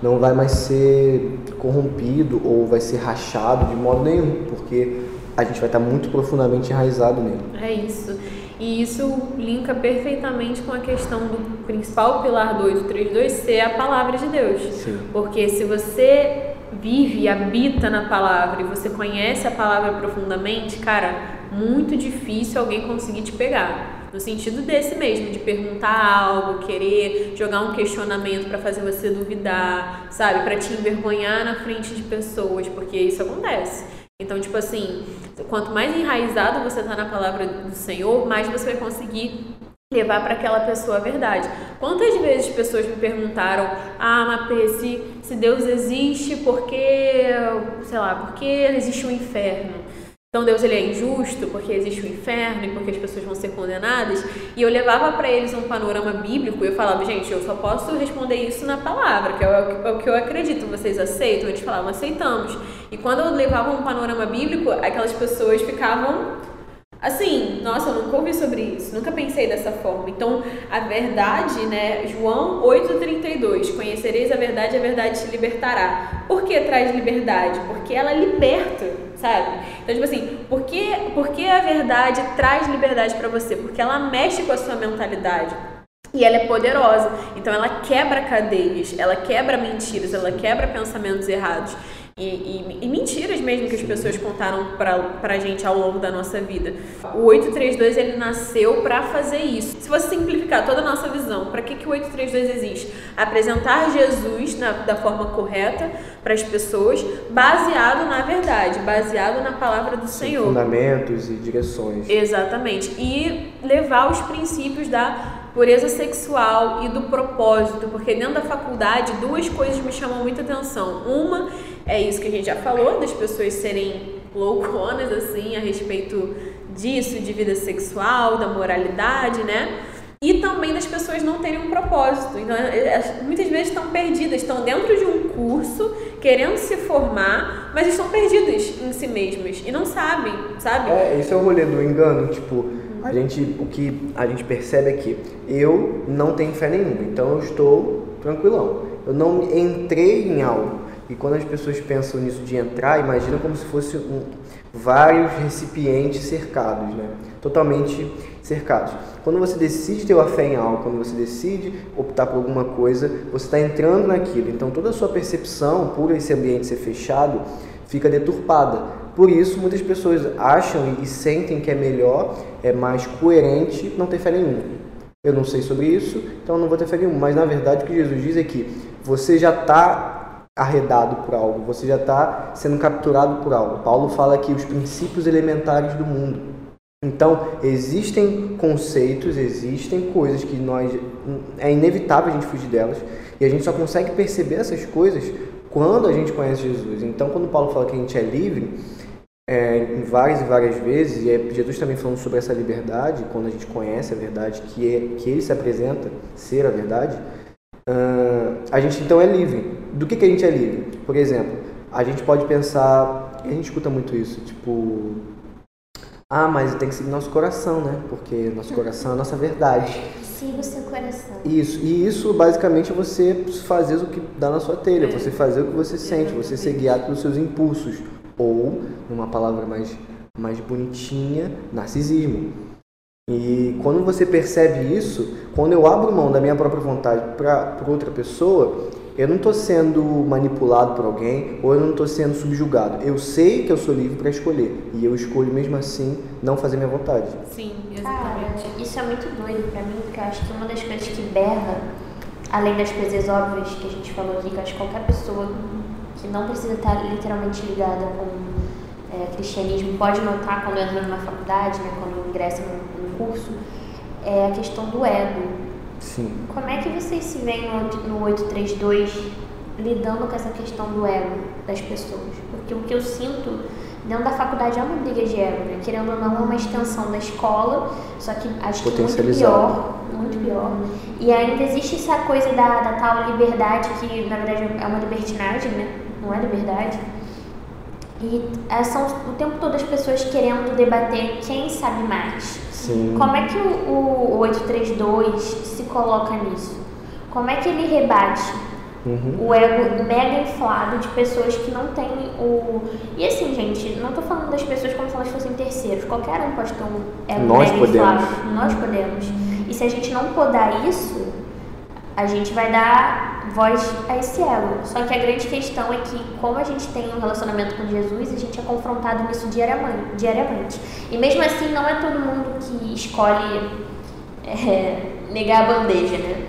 não vai mais ser corrompido ou vai ser rachado de modo nenhum, porque a gente vai estar muito profundamente enraizado nele. É isso. E isso linka perfeitamente com a questão do principal pilar do 832 ser a palavra de Deus. Sim. Porque se você vive e habita na palavra e você conhece a palavra profundamente, cara, muito difícil alguém conseguir te pegar. No sentido desse mesmo, de perguntar algo, querer jogar um questionamento para fazer você duvidar, sabe? Para te envergonhar na frente de pessoas, porque isso acontece. Então, tipo assim, quanto mais enraizado você está na palavra do Senhor, mais você vai conseguir levar para aquela pessoa a verdade. Quantas vezes pessoas me perguntaram: "Ah, Mapê, se, se Deus existe, por que, sei lá, por que existe um inferno?" Então Deus ele é injusto porque existe o inferno e porque as pessoas vão ser condenadas. E eu levava para eles um panorama bíblico e eu falava, gente, eu só posso responder isso na palavra, que é é o que eu acredito. Vocês aceitam? Eles falavam, aceitamos. E quando eu levava um panorama bíblico, aquelas pessoas ficavam Assim, nossa, eu nunca ouvi sobre isso, nunca pensei dessa forma. Então, a verdade, né, João 8,32, conhecereis a verdade, a verdade te libertará. Por que traz liberdade? Porque ela liberta, sabe? Então, tipo assim, por que, por que a verdade traz liberdade para você? Porque ela mexe com a sua mentalidade. E ela é poderosa, então ela quebra cadeias, ela quebra mentiras, ela quebra pensamentos errados. E, e, e, mentiras mesmo que as pessoas contaram pra, pra gente ao longo da nossa vida. O 832 ele nasceu para fazer isso. Se você simplificar toda a nossa visão, para que, que o 832 existe? Apresentar Jesus na, da forma correta para as pessoas, baseado na verdade, baseado na palavra do Sim, Senhor. Fundamentos e direções. Exatamente. E levar os princípios da pureza sexual e do propósito, porque dentro da faculdade duas coisas me chamam muita atenção. Uma é isso que a gente já falou, das pessoas serem louconas assim a respeito disso, de vida sexual, da moralidade, né? E também das pessoas não terem um propósito. Então, muitas vezes estão perdidas, estão dentro de um curso, querendo se formar, mas estão perdidas em si mesmas e não sabem, sabe? É, esse é o rolê do engano, tipo, a gente, o que a gente percebe é que eu não tenho fé nenhuma, então eu estou tranquilão. Eu não entrei em algo. E quando as pessoas pensam nisso de entrar, imagina como se fosse um, vários recipientes cercados, né? Totalmente cercados. Quando você decide ter a fé em algo, quando você decide optar por alguma coisa, você está entrando naquilo. Então toda a sua percepção, por esse ambiente ser fechado, fica deturpada. Por isso, muitas pessoas acham e sentem que é melhor, é mais coerente não ter fé nenhuma. Eu não sei sobre isso, então não vou ter fé nenhuma. Mas na verdade, o que Jesus diz é que você já está arredado por algo, você já está sendo capturado por algo. Paulo fala que os princípios elementares do mundo. Então, existem conceitos, existem coisas que nós é inevitável a gente fugir delas, e a gente só consegue perceber essas coisas quando a gente conhece Jesus. Então, quando Paulo fala que a gente é livre, é, em várias e várias vezes, e é Jesus também falando sobre essa liberdade, quando a gente conhece a verdade, que, é, que ele se apresenta ser a verdade, uh, a gente então é livre. Do que, que a gente é livre? Por exemplo, a gente pode pensar, a gente escuta muito isso, tipo, ah, mas tem que seguir nosso coração, né? Porque nosso coração é a nossa verdade. Siga o seu coração. Isso, e isso basicamente é você fazer o que dá na sua telha, você fazer o que você sente, você ser guiado pelos seus impulsos. Ou, numa palavra mais, mais bonitinha, narcisismo. E quando você percebe isso, quando eu abro mão da minha própria vontade para outra pessoa, eu não estou sendo manipulado por alguém ou eu não estou sendo subjugado. Eu sei que eu sou livre para escolher e eu escolho mesmo assim não fazer minha vontade. Sim, exatamente. Cara, isso é muito doido para mim, porque eu acho que uma das coisas que berra, além das coisas óbvias que a gente falou aqui, que acho que qualquer pessoa que não precisa estar literalmente ligada com é, cristianismo pode notar quando entra numa faculdade, né, quando ingressa num curso, é a questão do ego Sim. Como é que vocês se veem no, no 832 lidando com essa questão do ego das pessoas? Porque o que eu sinto dentro da faculdade é uma briga de ego, né? Querendo ou não, é uma extensão da escola, só que acho que muito pior, muito pior. E ainda existe essa coisa da, da tal liberdade, que na verdade é uma libertinagem, né? Não é liberdade. E é, são o tempo todo as pessoas querendo debater quem sabe mais. Sim. Como é que o, o 832 se coloca nisso? Como é que ele rebate uhum. o ego mega inflado de pessoas que não têm o. E assim, gente, não estou falando das pessoas como se elas fossem terceiros. Qualquer um pode ter um ego Nós mega podemos. inflado. Nós podemos. E se a gente não podar isso, a gente vai dar voz a esse ego. Só que a grande questão é que, como a gente tem um relacionamento com Jesus, a gente é confrontado nisso diariamente. E mesmo assim, não é todo mundo que escolhe é, negar a bandeja, né?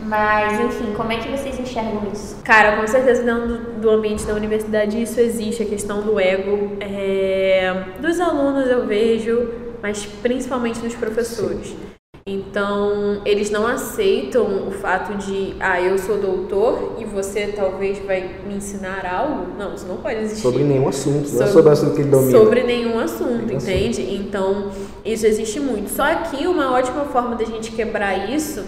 Mas, enfim, como é que vocês enxergam isso? Cara, com certeza dentro do ambiente da universidade isso existe, a questão do ego. É... Dos alunos eu vejo, mas principalmente dos professores. Sim. Então, eles não aceitam o fato de, ah, eu sou doutor e você talvez vai me ensinar algo. Não, isso não pode existir. Sobre nenhum assunto, sobre, não é sobre o assunto que ele domina. Sobre nenhum assunto, nenhum entende? Assunto. Então, isso existe muito. Só que uma ótima forma da gente quebrar isso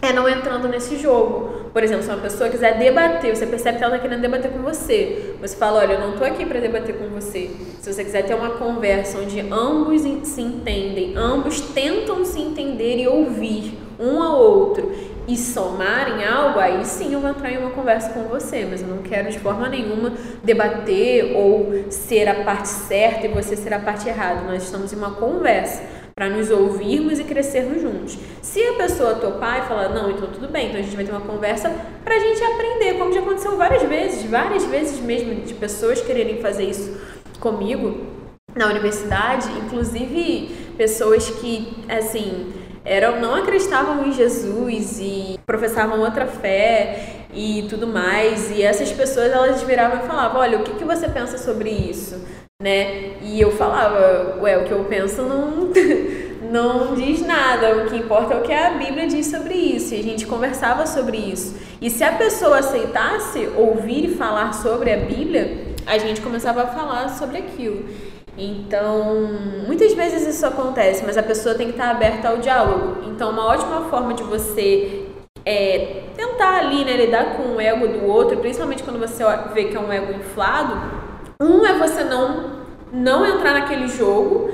é não entrando nesse jogo. Por exemplo, se uma pessoa quiser debater, você percebe que ela está querendo debater com você. Você fala, olha, eu não estou aqui para debater com você. Se você quiser ter uma conversa onde ambos se entendem, ambos tentam se entender e ouvir um ao outro e somarem algo, aí sim eu vou entrar em uma conversa com você, mas eu não quero de forma nenhuma debater ou ser a parte certa e você ser a parte errada. Nós estamos em uma conversa para nos ouvirmos e crescermos juntos. Se a pessoa topar e falar, não, então tudo bem, então a gente vai ter uma conversa para a gente aprender, como já aconteceu várias vezes, várias vezes mesmo, de pessoas quererem fazer isso comigo na universidade, inclusive pessoas que, assim, eram não acreditavam em Jesus e professavam outra fé e tudo mais, e essas pessoas elas viravam e falavam, olha, o que, que você pensa sobre isso? Né? E eu falava, ué, o que eu penso não, não diz nada, o que importa é o que a Bíblia diz sobre isso. E a gente conversava sobre isso. E se a pessoa aceitasse ouvir e falar sobre a Bíblia, a gente começava a falar sobre aquilo. Então, muitas vezes isso acontece, mas a pessoa tem que estar aberta ao diálogo. Então, uma ótima forma de você é, tentar ali, né, lidar com o ego do outro, principalmente quando você vê que é um ego inflado, um é você não, não entrar naquele jogo.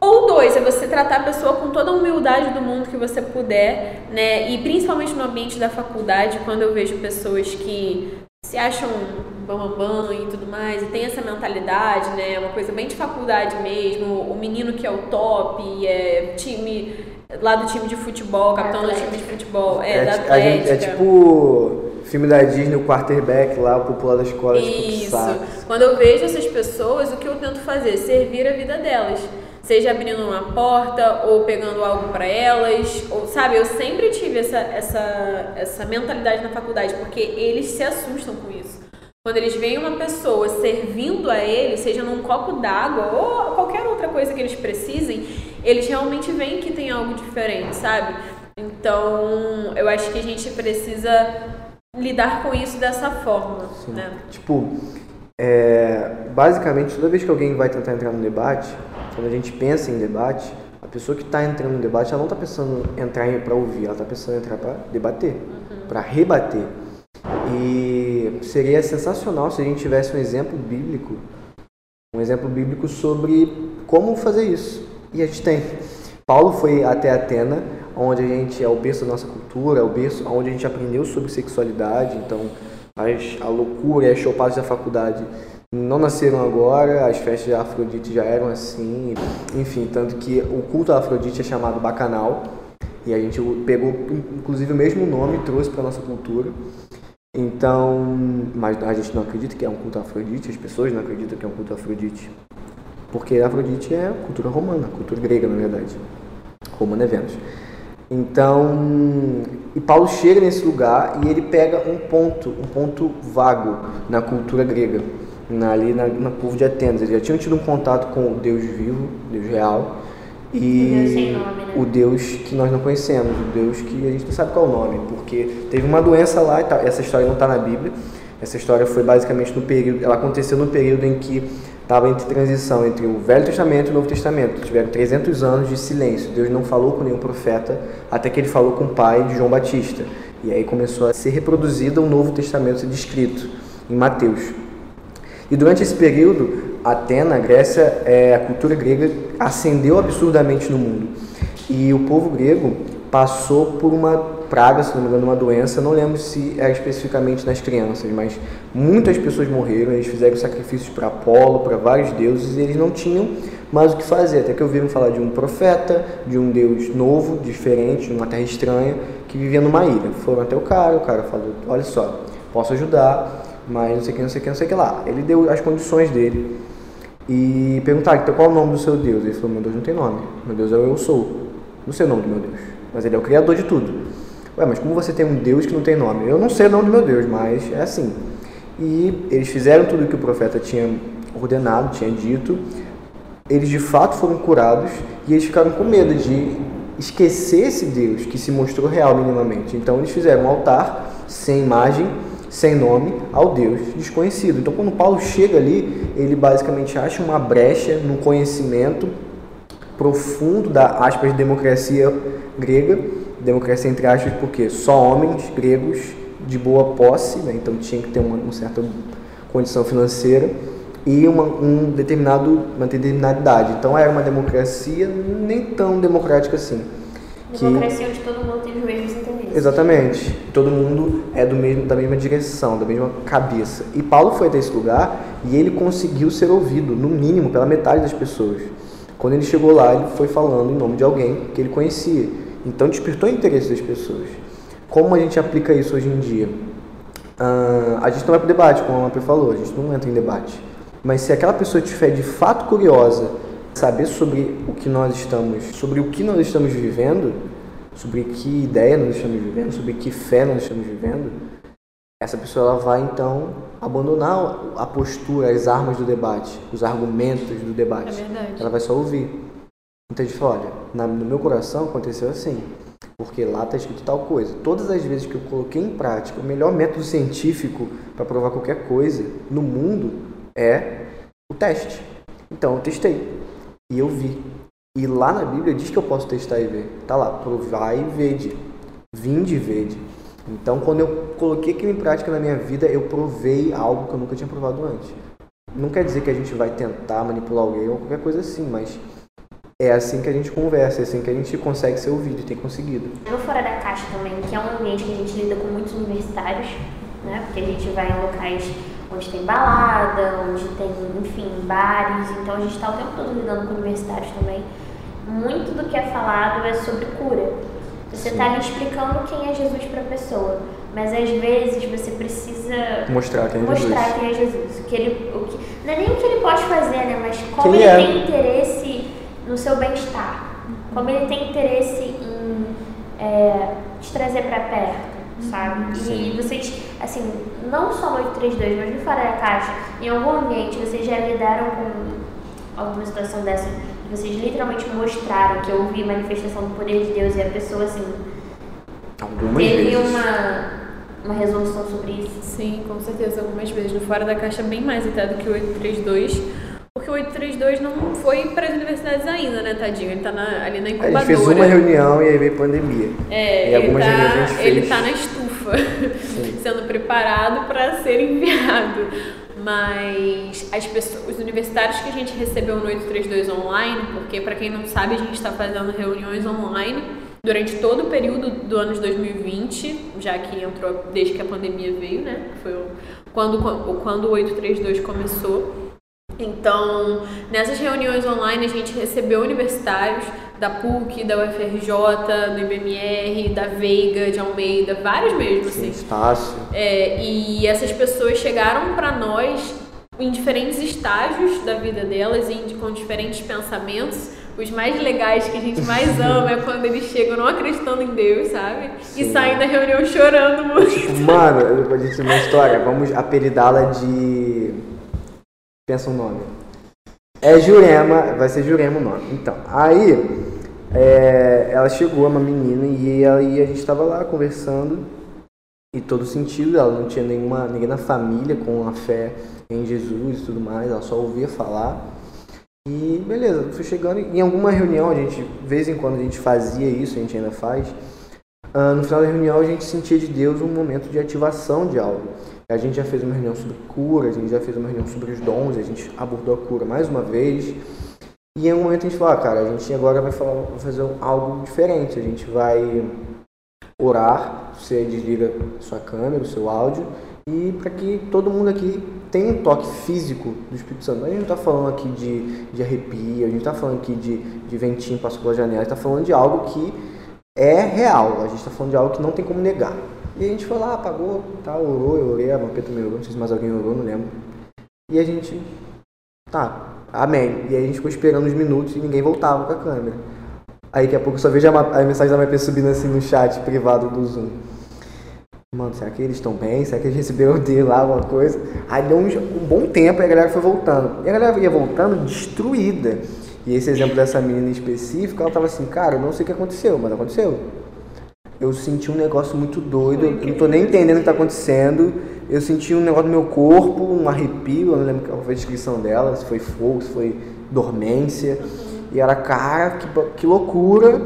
Ou dois, é você tratar a pessoa com toda a humildade do mundo que você puder, né? E principalmente no ambiente da faculdade, quando eu vejo pessoas que se acham bambam e tudo mais, e tem essa mentalidade, né? É uma coisa bem de faculdade mesmo, o menino que é o top, é time lá do time de futebol, capitão do time de futebol, é, é da Atlética. Gente, é tipo filme da Disney, o quarterback lá, o popular da escola, Isso. Tipo, Quando eu vejo essas pessoas, o que eu tento fazer? Servir a vida delas. Seja abrindo uma porta ou pegando algo para elas, ou sabe, eu sempre tive essa, essa, essa mentalidade na faculdade, porque eles se assustam com isso. Quando eles veem uma pessoa servindo a eles, seja num copo d'água ou qualquer outra outra coisa que eles precisem, eles realmente veem que tem algo diferente, sabe? Então, eu acho que a gente precisa lidar com isso dessa forma, Sim. né? Tipo, é, basicamente, toda vez que alguém vai tentar entrar no debate, quando a gente pensa em debate, a pessoa que está entrando no debate, ela não está pensando em entrar para ouvir, ela está pensando em entrar para debater, uhum. para rebater. E seria sensacional se a gente tivesse um exemplo bíblico, um exemplo bíblico sobre como fazer isso. E a gente tem. Paulo foi até Atena, onde a gente é o berço da nossa cultura, é o berço onde a gente aprendeu sobre sexualidade, então as, a loucura e as chopadas da faculdade não nasceram agora, as festas de Afrodite já eram assim, enfim, tanto que o culto a Afrodite é chamado Bacanal, e a gente pegou inclusive o mesmo nome e trouxe para nossa cultura. Então, mas a gente não acredita que é um culto a Afrodite, as pessoas não acreditam que é um culto a Afrodite. Porque a Afrodite é cultura romana, cultura grega, na verdade. Romana é Vênus. Então, e Paulo chega nesse lugar e ele pega um ponto, um ponto vago na cultura grega, na, ali na, na povo de Atenas. Eles já tinham tido um contato com o Deus vivo, Deus real, e né? o Deus que nós não conhecemos, o Deus que a gente não sabe qual é o nome, porque teve uma doença lá e tal. Essa história não está na Bíblia. Essa história foi basicamente no período, ela aconteceu no período em que estava entre transição entre o Velho Testamento e o Novo Testamento. Tiveram 300 anos de silêncio. Deus não falou com nenhum profeta até que ele falou com o pai de João Batista. E aí começou a ser reproduzido o Novo Testamento descrito em Mateus. E durante esse período, Atena, Grécia, é, a cultura grega ascendeu absurdamente no mundo. E o povo grego passou por uma praga, se não me engano, uma doença, não lembro se era especificamente nas crianças, mas muitas pessoas morreram, eles fizeram sacrifícios para Apolo, para vários deuses, e eles não tinham mais o que fazer. Até que ouviram falar de um profeta, de um deus novo, diferente, numa terra estranha, que vivia numa ilha. Foram até o cara, o cara falou: Olha só, posso ajudar, mas não sei o que, não sei o que, não sei o que lá. Ele deu as condições dele e perguntaram, então qual é o nome do seu Deus? Ele falou, meu Deus não tem nome, meu Deus é o eu sou. Não sei o nome do meu Deus, mas ele é o criador de tudo. Ué, mas como você tem um Deus que não tem nome? Eu não sei o nome do meu Deus, mas é assim. E eles fizeram tudo o que o profeta tinha ordenado, tinha dito. Eles de fato foram curados e eles ficaram com medo de esquecer esse Deus que se mostrou real minimamente. Então eles fizeram um altar sem imagem sem nome ao Deus desconhecido. Então, quando Paulo chega ali, ele basicamente acha uma brecha no conhecimento profundo da aspas democracia grega, democracia entre aspas porque só homens gregos de boa posse, né? então tinha que ter uma, uma certa condição financeira e uma, um determinado, uma determinada idade. Então era uma democracia nem tão democrática assim. Democracia que... onde todo mundo tem os mesmos interesses. Exatamente. Todo mundo é do mesmo, da mesma direção, da mesma cabeça. E Paulo foi até esse lugar e ele conseguiu ser ouvido, no mínimo, pela metade das pessoas. Quando ele chegou lá, ele foi falando em nome de alguém que ele conhecia. Então despertou o interesse das pessoas. Como a gente aplica isso hoje em dia? Uh, a gente não vai para o debate, como a Mapê falou, a gente não entra em debate. Mas se aquela pessoa estiver de fato curiosa saber sobre o que nós estamos, sobre o que nós estamos vivendo, sobre que ideia nós estamos vivendo, sobre que fé nós estamos vivendo, essa pessoa ela vai então abandonar a postura, as armas do debate, os argumentos do debate. É. Ela vai só ouvir. Então a gente fala, olha, no meu coração aconteceu assim, porque lá está escrito tal coisa. Todas as vezes que eu coloquei em prática o melhor método científico para provar qualquer coisa no mundo é o teste. Então eu testei. E eu vi. E lá na Bíblia diz que eu posso testar e ver. Tá lá, provai e vede. Vinde e vede. Então, quando eu coloquei aquilo em prática na minha vida, eu provei algo que eu nunca tinha provado antes. Não quer dizer que a gente vai tentar manipular alguém ou qualquer coisa assim, mas é assim que a gente conversa, é assim que a gente consegue ser ouvido e tem conseguido. No Fora da Caixa também, que é um ambiente que a gente lida com muitos universitários, né? Porque a gente vai em locais onde tem balada, onde tem, enfim, bares. Então a gente está o tempo todo lidando com universitários também. Muito do que é falado é sobre cura. Você está ali explicando quem é Jesus para a pessoa, mas às vezes você precisa mostrar quem é mostrar Jesus. Quem é Jesus. O que ele, o que, não é nem o que ele pode fazer, né? Mas como quem ele é? tem interesse no seu bem-estar. Como ele tem interesse em é, te trazer para perto sabe? Sim. E vocês, assim, não só no 832, mas no Fora da Caixa, em algum ambiente, vocês já lidaram com alguma situação dessa, vocês literalmente mostraram que houve manifestação do poder de Deus e a pessoa assim Algumas teve vezes. uma, uma resolução sobre isso? Sim, com certeza, algumas vezes. No Fora da Caixa, bem mais até do que o 832. Porque o 832 não foi para as universidades ainda, né, tadinho? Ele tá na- ali na A incubadora. gente fez uma reunião e aí veio pandemia. É, E ele algumas a tá, ele tá na estufa, sendo preparado para ser enviado. Mas as pessoas, os universitários que a gente recebeu no 832 online, porque para quem não sabe, a gente está fazendo reuniões online durante todo o período do ano de 2020, já que entrou desde que a pandemia veio, né? Foi o- quando, quando o 832 começou. Então, nessas reuniões online, a gente recebeu universitários da PUC, da UFRJ, do IBMR, da Veiga, de Almeida, vários mesmo, Sim, assim. Estácio. É, e essas pessoas chegaram para nós em diferentes estágios da vida delas e com diferentes pensamentos. Os mais legais que a gente mais ama é quando eles chegam não acreditando em Deus, sabe? E Sim. saem da reunião chorando muito. Mano, eu vou dizer uma história. Vamos apelidá-la de. Pensa um nome. É Jurema, vai ser Jurema o nome. Então, aí é, ela chegou, uma menina, e aí a gente estava lá conversando e todo sentido, ela não tinha nenhuma, ninguém na família com a fé em Jesus e tudo mais, ela só ouvia falar. E beleza, fui chegando. Em alguma reunião, a gente, de vez em quando a gente fazia isso, a gente ainda faz. ah, no final da reunião, a gente sentia de Deus um momento de ativação de algo. A gente já fez uma reunião sobre cura, a gente já fez uma reunião sobre os dons, a gente abordou a cura mais uma vez. E em um momento a gente falou, ah, cara, a gente agora vai, falar, vai fazer algo diferente. A gente vai orar, você desliga sua câmera, o seu áudio, e para que todo mundo aqui tenha um toque físico do Espírito Santo. A gente não está falando aqui de, de arrepio, a gente está falando aqui de, de ventinho passou pela janela, a gente está falando de algo que é real, a gente está falando de algo que não tem como negar. E a gente foi lá, apagou, tá, orou, eu orei, a Mampeta me orou, não sei se mais alguém orou, não lembro. E a gente, tá, amém. E aí a gente ficou esperando uns minutos e ninguém voltava com a câmera. Aí daqui a pouco eu só vejo a, a mensagem da Mampeta subindo assim no chat privado do Zoom. Mano, será que eles estão bem? Será que eles receberam dele lá alguma coisa? Aí deu uns- um bom tempo e a galera foi voltando. E a galera ia voltando destruída. E esse exemplo dessa menina específica, ela tava assim, cara, eu não sei o que aconteceu, mas aconteceu. Eu senti um negócio muito doido, eu não tô nem entendendo o que tá acontecendo. Eu senti um negócio no meu corpo, um arrepio, eu não lembro qual foi a descrição dela, se foi fogo, se foi dormência. E ela, cara, que, que loucura,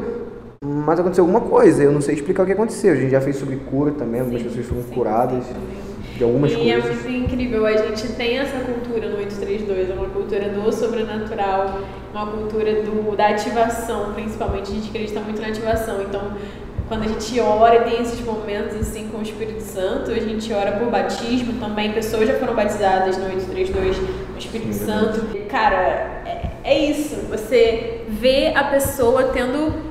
mas aconteceu alguma coisa, eu não sei explicar o que aconteceu. A gente já fez sobre cura também, algumas pessoas foram curadas de algumas e é coisas. muito incrível, a gente tem essa cultura no 832, é uma cultura do sobrenatural, uma cultura do, da ativação, principalmente, a gente acredita muito na ativação, então quando a gente ora e tem esses momentos assim com o Espírito Santo, a gente ora por batismo também, pessoas já foram batizadas no 832 no Espírito Sim, Santo. Cara, é, é isso, você vê a pessoa tendo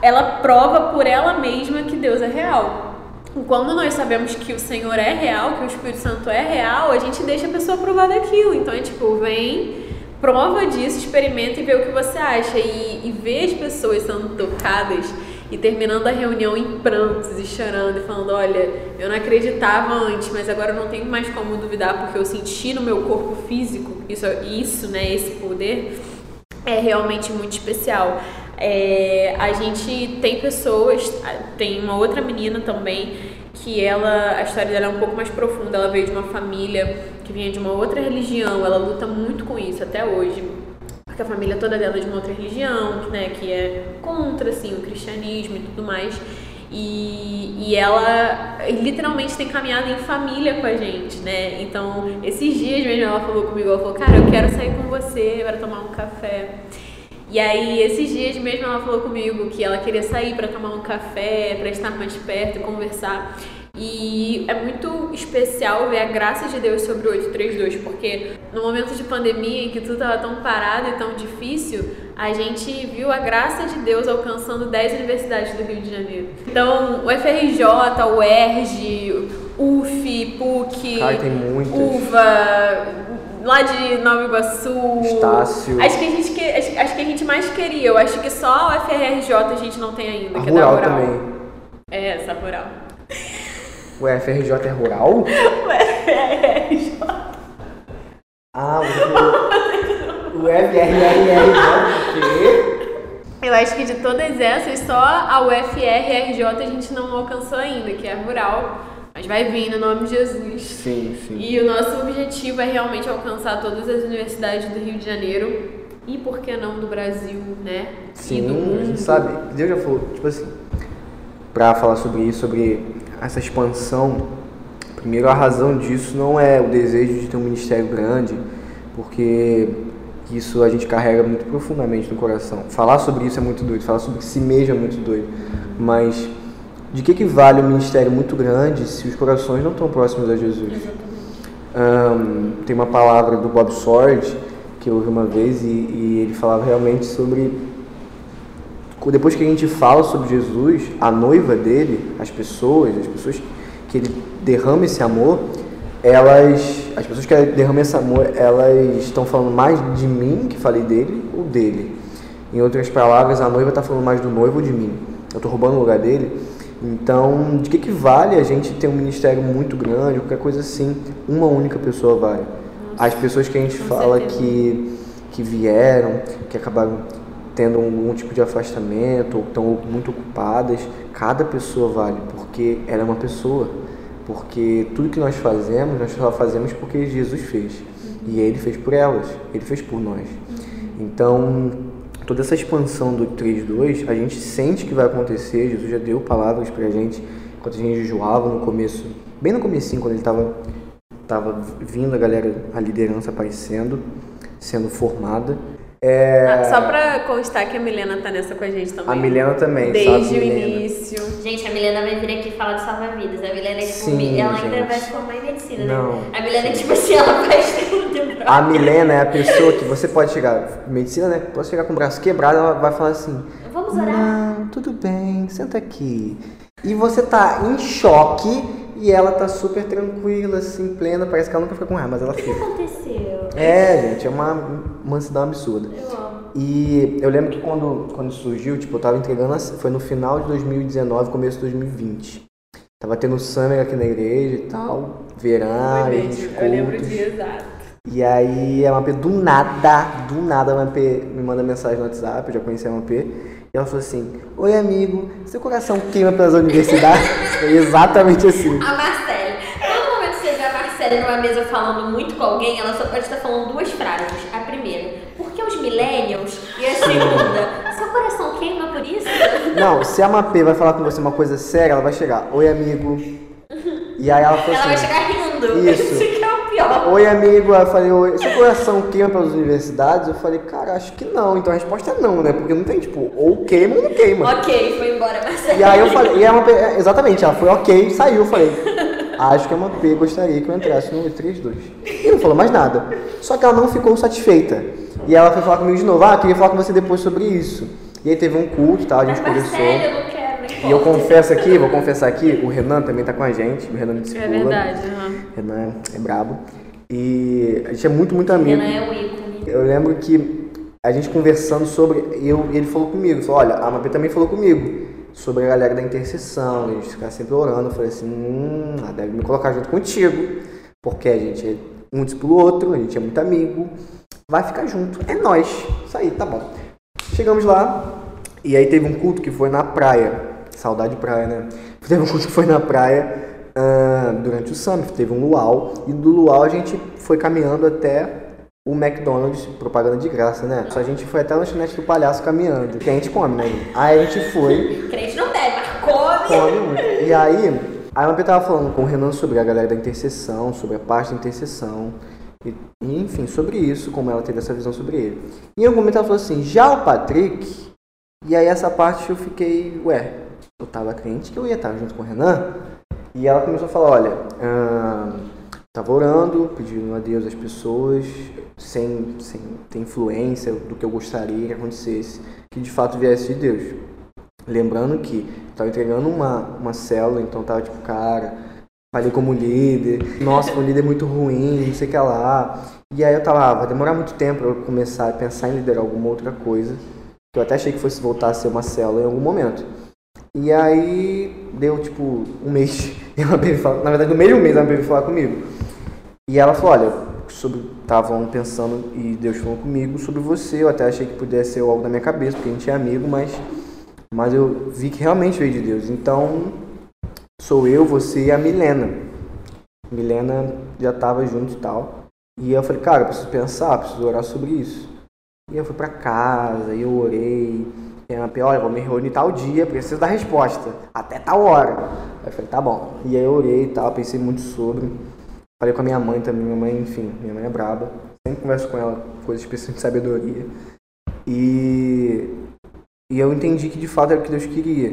ela prova por ela mesma que Deus é real. Quando nós sabemos que o Senhor é real, que o Espírito Santo é real, a gente deixa a pessoa provar daquilo. Então é tipo, vem, prova disso, experimenta e vê o que você acha. E, e ver as pessoas sendo tocadas e terminando a reunião em prantos e chorando e falando: Olha, eu não acreditava antes, mas agora eu não tenho mais como duvidar porque eu senti no meu corpo físico isso, isso né, esse poder é realmente muito especial. É, a gente tem pessoas, tem uma outra menina também que ela, a história dela é um pouco mais profunda. Ela veio de uma família que vinha de uma outra religião. Ela luta muito com isso até hoje, porque a família toda dela é de uma outra religião, né, que é contra assim o cristianismo e tudo mais. E, e ela literalmente tem caminhado em família com a gente, né? Então, esses dias mesmo ela falou comigo, ela falou, cara, eu quero sair com você para tomar um café. E aí, esses dias mesmo ela falou comigo que ela queria sair para tomar um café, para estar mais perto, conversar. E é muito especial ver a graça de Deus sobre o 832, porque no momento de pandemia em que tudo estava tão parado e tão difícil, a gente viu a graça de Deus alcançando 10 universidades do Rio de Janeiro. Então, o FRJ, o ERJ, UF, PUC, Cara, tem muitas. UVA, lá de Nova Iguaçu. Estácio. Acho que a gente que, acho, acho que a gente mais queria. Eu acho que só o FRJ a gente não tem ainda, A que é da rural rural. também. É, essa rural. O FRJ é rural? O FRJ. Ah, o, O FRRRJ, Eu acho que de todas essas, só a UFRRJ a gente não alcançou ainda, que é rural. Mas vai vir no nome de Jesus. Sim, sim. E o nosso objetivo é realmente alcançar todas as universidades do Rio de Janeiro e, por que não, do Brasil, né? e do Sim, a mundo. gente sabe, Deus já falou, tipo assim, pra falar sobre isso, sobre essa expansão, primeiro a razão disso não é o desejo de ter um ministério grande, porque isso a gente carrega muito profundamente no coração. Falar sobre isso é muito doido, falar sobre si mesmo é muito doido, mas de que que vale um ministério muito grande se os corações não estão próximos a Jesus? Ahn, tem uma palavra do Bob Sword que eu ouvi uma vez e, e ele falava realmente sobre depois que a gente fala sobre Jesus, a noiva dele, as pessoas, as pessoas que ele derrama esse amor, elas, as pessoas que derramam esse amor, elas estão falando mais de mim, que falei dele, ou dele. Em outras palavras, a noiva está falando mais do noivo ou de mim. Eu estou roubando o lugar dele. Então, de que, que vale a gente ter um ministério muito grande, qualquer coisa assim? Uma única pessoa vale. As pessoas que a gente fala que, que vieram, que acabaram tendo algum tipo de afastamento ou estão muito ocupadas, cada pessoa vale, porque ela é uma pessoa. Porque tudo que nós fazemos, nós só fazemos porque Jesus fez. E ele fez por elas, ele fez por nós. Então, toda essa expansão do 3.2, a gente sente que vai acontecer, Jesus já deu palavras pra gente, enquanto a gente jejuava no começo, bem no comecinho, quando ele estava tava vindo a galera, a liderança aparecendo, sendo formada. É, Ah, Só pra constar que a Milena tá nessa com a gente também. a Milena também, Desde sabe, o Milena? início. Gente, a Milena vai vir aqui falar de salva-vidas. A Milena é tipo. Sim, ela ainda gente. vai se formar em medicina, Não. né? A Milena é tipo assim, ela faz tudo. A Milena é a pessoa que você pode chegar, medicina, né? Pode chegar com o braço quebrado, ela vai falar assim: Vamos orar? Não, tudo bem, senta aqui. E você tá em choque e ela tá super tranquila, assim, plena. Parece que ela nunca fica com raiva, mas ela O que fica. aconteceu? É, gente, é uma mansidão absurda. Eu amo. E eu lembro que quando, quando surgiu, tipo, eu tava entregando, foi no final de 2019, começo de 2020. Tava tendo summer aqui na igreja e tal, verão, Foi e uns mesmo, eu lembro o cultos. dia exato. E aí a MAP do nada, do nada a MAP me manda mensagem no WhatsApp, eu já conheci a MAP. E ela falou assim, oi amigo, seu coração queima pelas universidades? Foi exatamente assim. A Marcele. Todo momento que você vê a Marcele numa mesa falando muito com alguém, ela só pode estar falando duas frases. A primeira, por que os millennials? E a segunda, seu coração queima por isso? Não, se a MAP vai falar com você uma coisa séria, ela vai chegar, oi amigo. E aí ela falou Ela vai assim, chegar rindo. Isso. É oi amigo, eu falei, oi, seu coração queima pelas universidades? Eu falei, cara, acho que não. Então a resposta é não, né? Porque não tem, tipo, ou queima ou não queima. Ok, foi embora, Marcele. E aí eu falei, e a MAP, é, exatamente, ela foi ok, saiu, eu falei, acho que a MAP gostaria que eu entrasse no 3-2. E não falou mais nada. Só que ela não ficou satisfeita. E ela foi falar comigo de novo, ah, queria falar com você depois sobre isso. E aí teve um culto, tá? A gente Mas conversou. Eu não quero, E eu confesso aqui, vou confessar aqui, o Renan também tá com a gente, o Renan me É discipula. verdade, aham. Renan é brabo. E a gente é muito, muito amigo. Renan é ícone. Eu lembro que a gente conversando sobre. Eu, ele falou comigo, falou, olha, a MAP também falou comigo sobre a galera da intercessão, a gente ficar sempre orando. Eu falei assim, hum, ela deve me colocar junto contigo, porque a gente é um discípulo outro, a gente é muito amigo, vai ficar junto. É nós. Isso aí, tá bom. Chegamos lá, e aí teve um culto que foi na praia. Saudade de praia, né? Teve um culto que foi na praia ah, durante o summit, teve um luau, e do luau a gente foi caminhando até o McDonald's, propaganda de graça, né? Só a gente foi até a lanchonete do palhaço caminhando. Que a gente come, né? Aí a gente foi, Crente não deve, mas come. come. E aí, a Mapi tava falando com o Renan sobre a galera da intercessão, sobre a parte da intercessão. E, e, enfim, sobre isso, como ela teve essa visão sobre ele. E em algum momento ela falou assim, já o Patrick, e aí essa parte eu fiquei, ué, eu tava crente que eu ia estar junto com o Renan. E ela começou a falar, olha, ah, tava orando, pedindo a Deus as pessoas, sem, sem ter influência do que eu gostaria que acontecesse, que de fato viesse de Deus. Lembrando que estava entregando uma, uma célula, então tava tipo, cara, falei como líder, nossa, o líder é muito ruim, não sei o que lá. E aí eu tava, ah, vai demorar muito tempo pra eu começar a pensar em liderar alguma outra coisa, que eu até achei que fosse voltar a ser uma célula em algum momento. E aí deu tipo um mês, ela veio falar, na verdade no mesmo mês ela veio falar comigo. E ela falou, olha, sobre estavam pensando e Deus falou comigo sobre você. Eu até achei que pudesse ser algo da minha cabeça, porque a gente é amigo, mas, mas eu vi que realmente veio de Deus. Então, sou eu, você e a Milena. Milena já estava junto e tal. E eu falei, cara, eu preciso pensar, preciso orar sobre isso. E eu fui para casa, eu orei. A olha, vou me reunir tal dia, preciso da resposta, até tal hora. Aí eu falei, tá bom. E aí eu orei e tal, pensei muito sobre. Falei com a minha mãe também, minha mãe, enfim, minha mãe é braba. Sempre converso com ela coisas específicas de sabedoria. E, e eu entendi que de fato era o que Deus queria.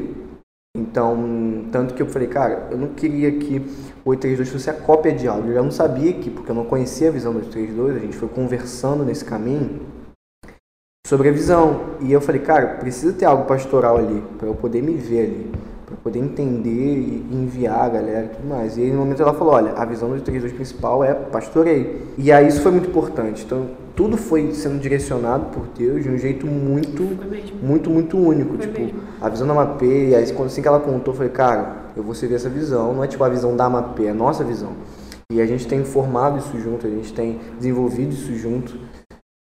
Então, tanto que eu falei, cara, eu não queria que o 832 fosse a cópia de algo. Eu não sabia que, porque eu não conhecia a visão do 832, a gente foi conversando nesse caminho sobre a visão. E eu falei, cara, precisa ter algo pastoral ali, para eu poder me ver ali para poder entender e enviar a galera e tudo mais. E aí no momento ela falou, olha, a visão do 32 principal é pastoreio. E aí isso foi muito importante. Então tudo foi sendo direcionado por Deus de um jeito muito, muito, muito único. Foi tipo, mesmo. a visão da MAP, e aí quando assim que ela contou, eu falei, cara, eu vou servir essa visão. Não é tipo a visão da MAP, é a nossa visão. E a gente tem formado isso junto, a gente tem desenvolvido isso junto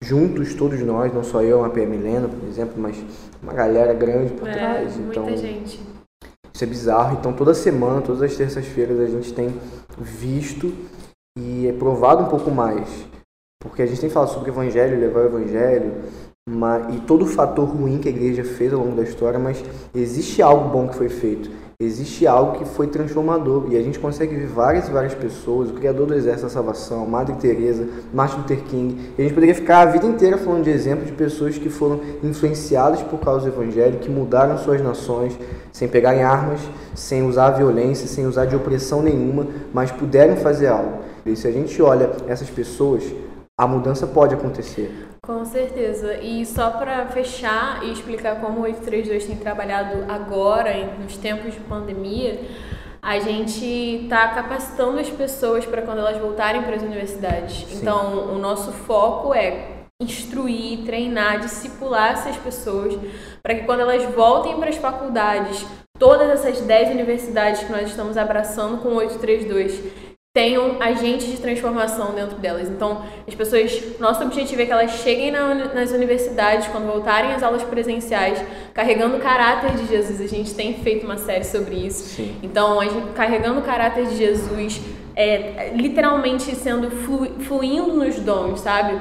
juntos, todos nós, não só eu, a Pia Milena, por exemplo, mas uma galera grande por é, trás. Muita então, gente. Isso é bizarro. Então, toda semana, todas as terças-feiras, a gente tem visto e é provado um pouco mais. Porque a gente tem falado sobre o evangelho, levar o evangelho, e todo o fator ruim que a igreja fez ao longo da história, mas existe algo bom que foi feito existe algo que foi transformador e a gente consegue ver várias e várias pessoas, o criador do Exército da Salvação, Madre Teresa, Martin Luther King, e a gente poderia ficar a vida inteira falando de exemplos de pessoas que foram influenciadas por causa do Evangelho, que mudaram suas nações sem pegarem armas, sem usar violência, sem usar de opressão nenhuma, mas puderam fazer algo. E se a gente olha essas pessoas, a mudança pode acontecer. Com certeza. E só para fechar e explicar como o 832 tem trabalhado agora, nos tempos de pandemia, a gente está capacitando as pessoas para quando elas voltarem para as universidades. Sim. Então, o nosso foco é instruir, treinar, discipular essas pessoas para que quando elas voltem para as faculdades, todas essas 10 universidades que nós estamos abraçando com o 832 tenham agentes de transformação dentro delas. Então, as pessoas, nosso objetivo é que elas cheguem na, nas universidades, quando voltarem às aulas presenciais, carregando o caráter de Jesus. A gente tem feito uma série sobre isso. Sim. Então, gente, carregando o caráter de Jesus, é, literalmente sendo flu, fluindo nos dons, sabe?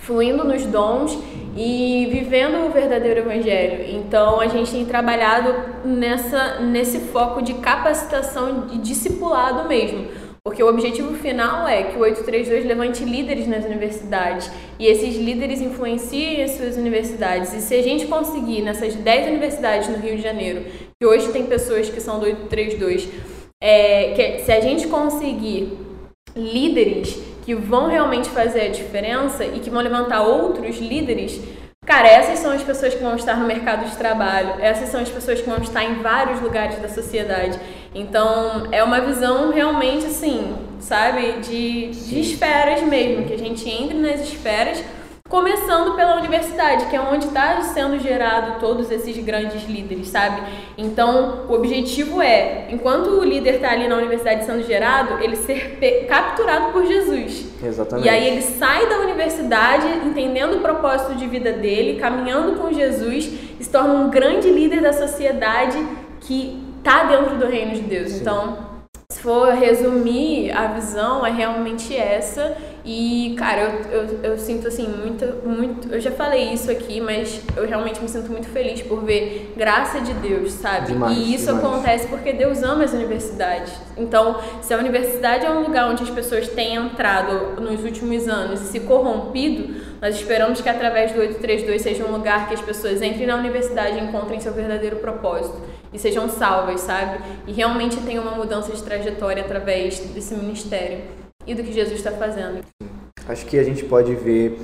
Fluindo nos dons e vivendo o verdadeiro evangelho. Então, a gente tem trabalhado nessa, nesse foco de capacitação e discipulado mesmo porque o objetivo final é que o 832 levante líderes nas universidades e esses líderes influenciem as suas universidades. E se a gente conseguir nessas 10 universidades no Rio de Janeiro, que hoje tem pessoas que são do 832, é, que se a gente conseguir líderes que vão realmente fazer a diferença e que vão levantar outros líderes, Cara, essas são as pessoas que vão estar no mercado de trabalho, essas são as pessoas que vão estar em vários lugares da sociedade. Então, é uma visão realmente assim, sabe, de, de esferas mesmo, que a gente entre nas esferas Começando pela universidade, que é onde está sendo gerado todos esses grandes líderes, sabe? Então, o objetivo é, enquanto o líder está ali na universidade sendo gerado, ele ser capturado por Jesus. Exatamente. E aí ele sai da universidade, entendendo o propósito de vida dele, caminhando com Jesus, se torna um grande líder da sociedade que está dentro do reino de Deus. Sim. Então, se for resumir, a visão é realmente essa. E, cara, eu, eu, eu, sinto assim, muito, muito. Eu já falei isso aqui, mas eu realmente me sinto muito feliz por ver graça de Deus, sabe? Demais, e isso demais. acontece porque Deus ama as universidades. Então, se a universidade é um lugar onde as pessoas têm entrado nos últimos anos e se corrompido, nós esperamos que através do 832 seja um lugar que as pessoas entrem na universidade e encontrem seu verdadeiro propósito e sejam salvas, sabe? E realmente tenham uma mudança de trajetória através desse ministério e do que Jesus está fazendo. Acho que a gente pode ver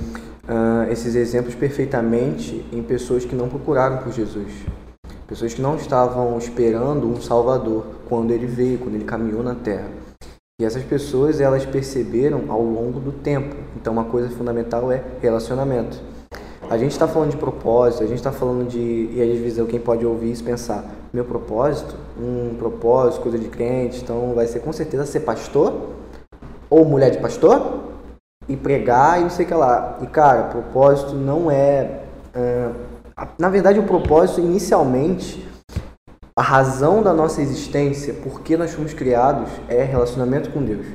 uh, esses exemplos perfeitamente em pessoas que não procuraram por Jesus. Pessoas que não estavam esperando um Salvador quando ele veio, quando ele caminhou na terra. E essas pessoas, elas perceberam ao longo do tempo. Então, uma coisa fundamental é relacionamento. A gente está falando de propósito, a gente está falando de. E às vezes quem pode ouvir isso pensar: meu propósito? Um propósito, coisa de crente, então vai ser com certeza ser pastor? Ou mulher de pastor? e pregar e não sei o que lá. E cara, propósito não é. Uh, na verdade, o propósito inicialmente, a razão da nossa existência, por que nós fomos criados, é relacionamento com Deus.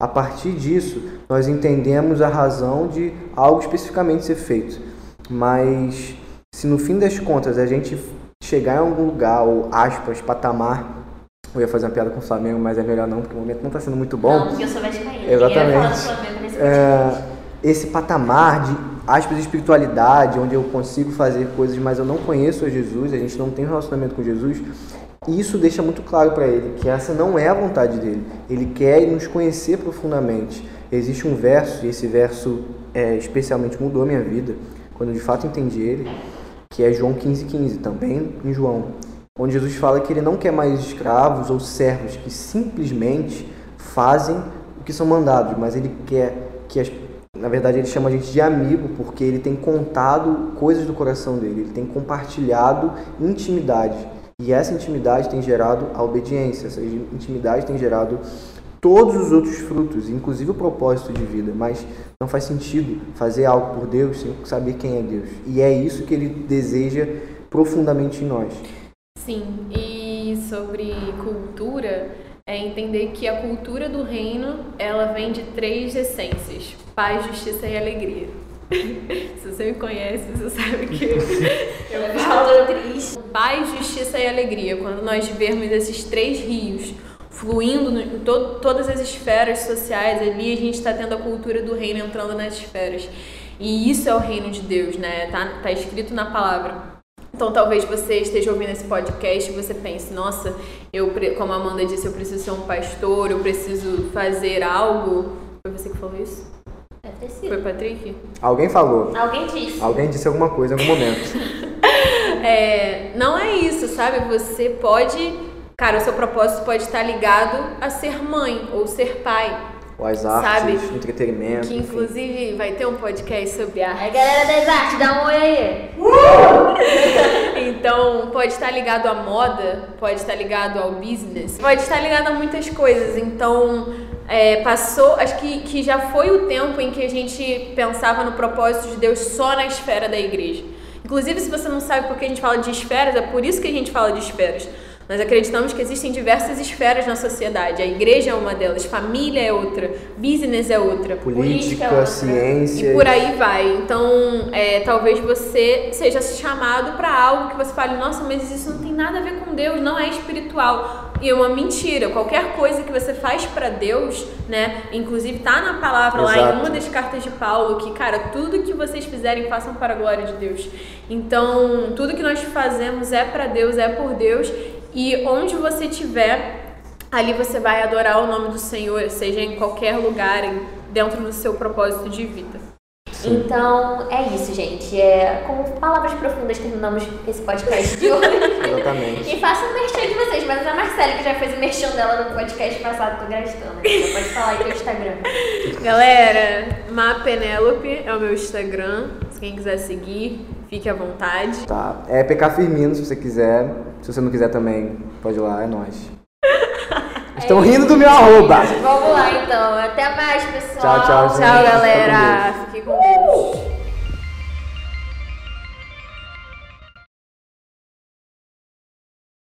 A partir disso, nós entendemos a razão de algo especificamente ser feito. Mas se no fim das contas a gente chegar em algum lugar, ou aspas, patamar, eu ia fazer uma piada com o Flamengo, mas é melhor não, porque o momento não está sendo muito bom. Não, porque eu sou vascaína. Exatamente. É, esse patamar de aspas espiritualidade, onde eu consigo fazer coisas, mas eu não conheço a Jesus, a gente não tem um relacionamento com Jesus, isso deixa muito claro para ele que essa não é a vontade dele. Ele quer nos conhecer profundamente. Existe um verso, e esse verso é, especialmente mudou a minha vida, quando eu de fato entendi ele, que é João 15,15, 15, também em João, onde Jesus fala que ele não quer mais escravos ou servos que simplesmente fazem o que são mandados, mas ele quer que as na verdade, ele chama a gente de amigo porque ele tem contado coisas do coração dele, ele tem compartilhado intimidade. E essa intimidade tem gerado a obediência, essa intimidade tem gerado todos os outros frutos, inclusive o propósito de vida. Mas não faz sentido fazer algo por Deus sem saber quem é Deus. E é isso que ele deseja profundamente em nós. Sim, e sobre cultura, é entender que a cultura do reino ela vem de três essências: paz, justiça e alegria. Se você me conhece, você sabe que eu falo triste. Paz, justiça e alegria. Quando nós vermos esses três rios fluindo em to todas as esferas sociais ali, a gente está tendo a cultura do reino entrando nas esferas. E isso é o reino de Deus, né? Tá, tá escrito na palavra. Então talvez você esteja ouvindo esse podcast e você pense, nossa, eu, como a Amanda disse, eu preciso ser um pastor, eu preciso fazer algo. Foi você que falou isso? Sido. Foi Patrick? Alguém falou. Alguém disse. Alguém disse alguma coisa em algum momento. é, não é isso, sabe? Você pode. Cara, o seu propósito pode estar ligado a ser mãe ou ser pai ou as artes, Sabe? entretenimento. Que inclusive enfim. vai ter um podcast sobre arte. Aí galera das artes, dá um oi aí. Uh! então, pode estar ligado à moda, pode estar ligado ao business, pode estar ligado a muitas coisas. Então, é, passou, acho que, que já foi o tempo em que a gente pensava no propósito de Deus só na esfera da igreja. Inclusive, se você não sabe por que a gente fala de esferas, é por isso que a gente fala de esferas. Nós acreditamos que existem diversas esferas na sociedade. A igreja é uma delas, família é outra, business é outra, política, política é outra, ciência. E por aí vai. Então, é, talvez você seja chamado para algo que você fale, nossa, mas isso não tem nada a ver com Deus, não é espiritual. E é uma mentira. Qualquer coisa que você faz para Deus, né? Inclusive tá na palavra Exato. lá em uma das cartas de Paulo que, cara, tudo que vocês fizerem façam para a glória de Deus. Então, tudo que nós fazemos é para Deus, é por Deus e onde você estiver, ali você vai adorar o nome do Senhor, seja em qualquer lugar, dentro do seu propósito de vida. Sim. Então, é isso, gente. É, com palavras profundas terminamos esse podcast de hoje. Exatamente. E faça o merchan de vocês, mas a Marcela que já fez o merchan dela no podcast passado, tô gastando. Você pode falar aí teu Instagram. Galera, Mapenelope é o meu Instagram. Se quem quiser seguir, fique à vontade. Tá. É PK Firmino, se você quiser. Se você não quiser também, pode ir lá, é nóis. Estão rindo do meu arroba. Vamos lá então. Até mais, pessoal. Tchau, tchau, gente. Tchau, galera.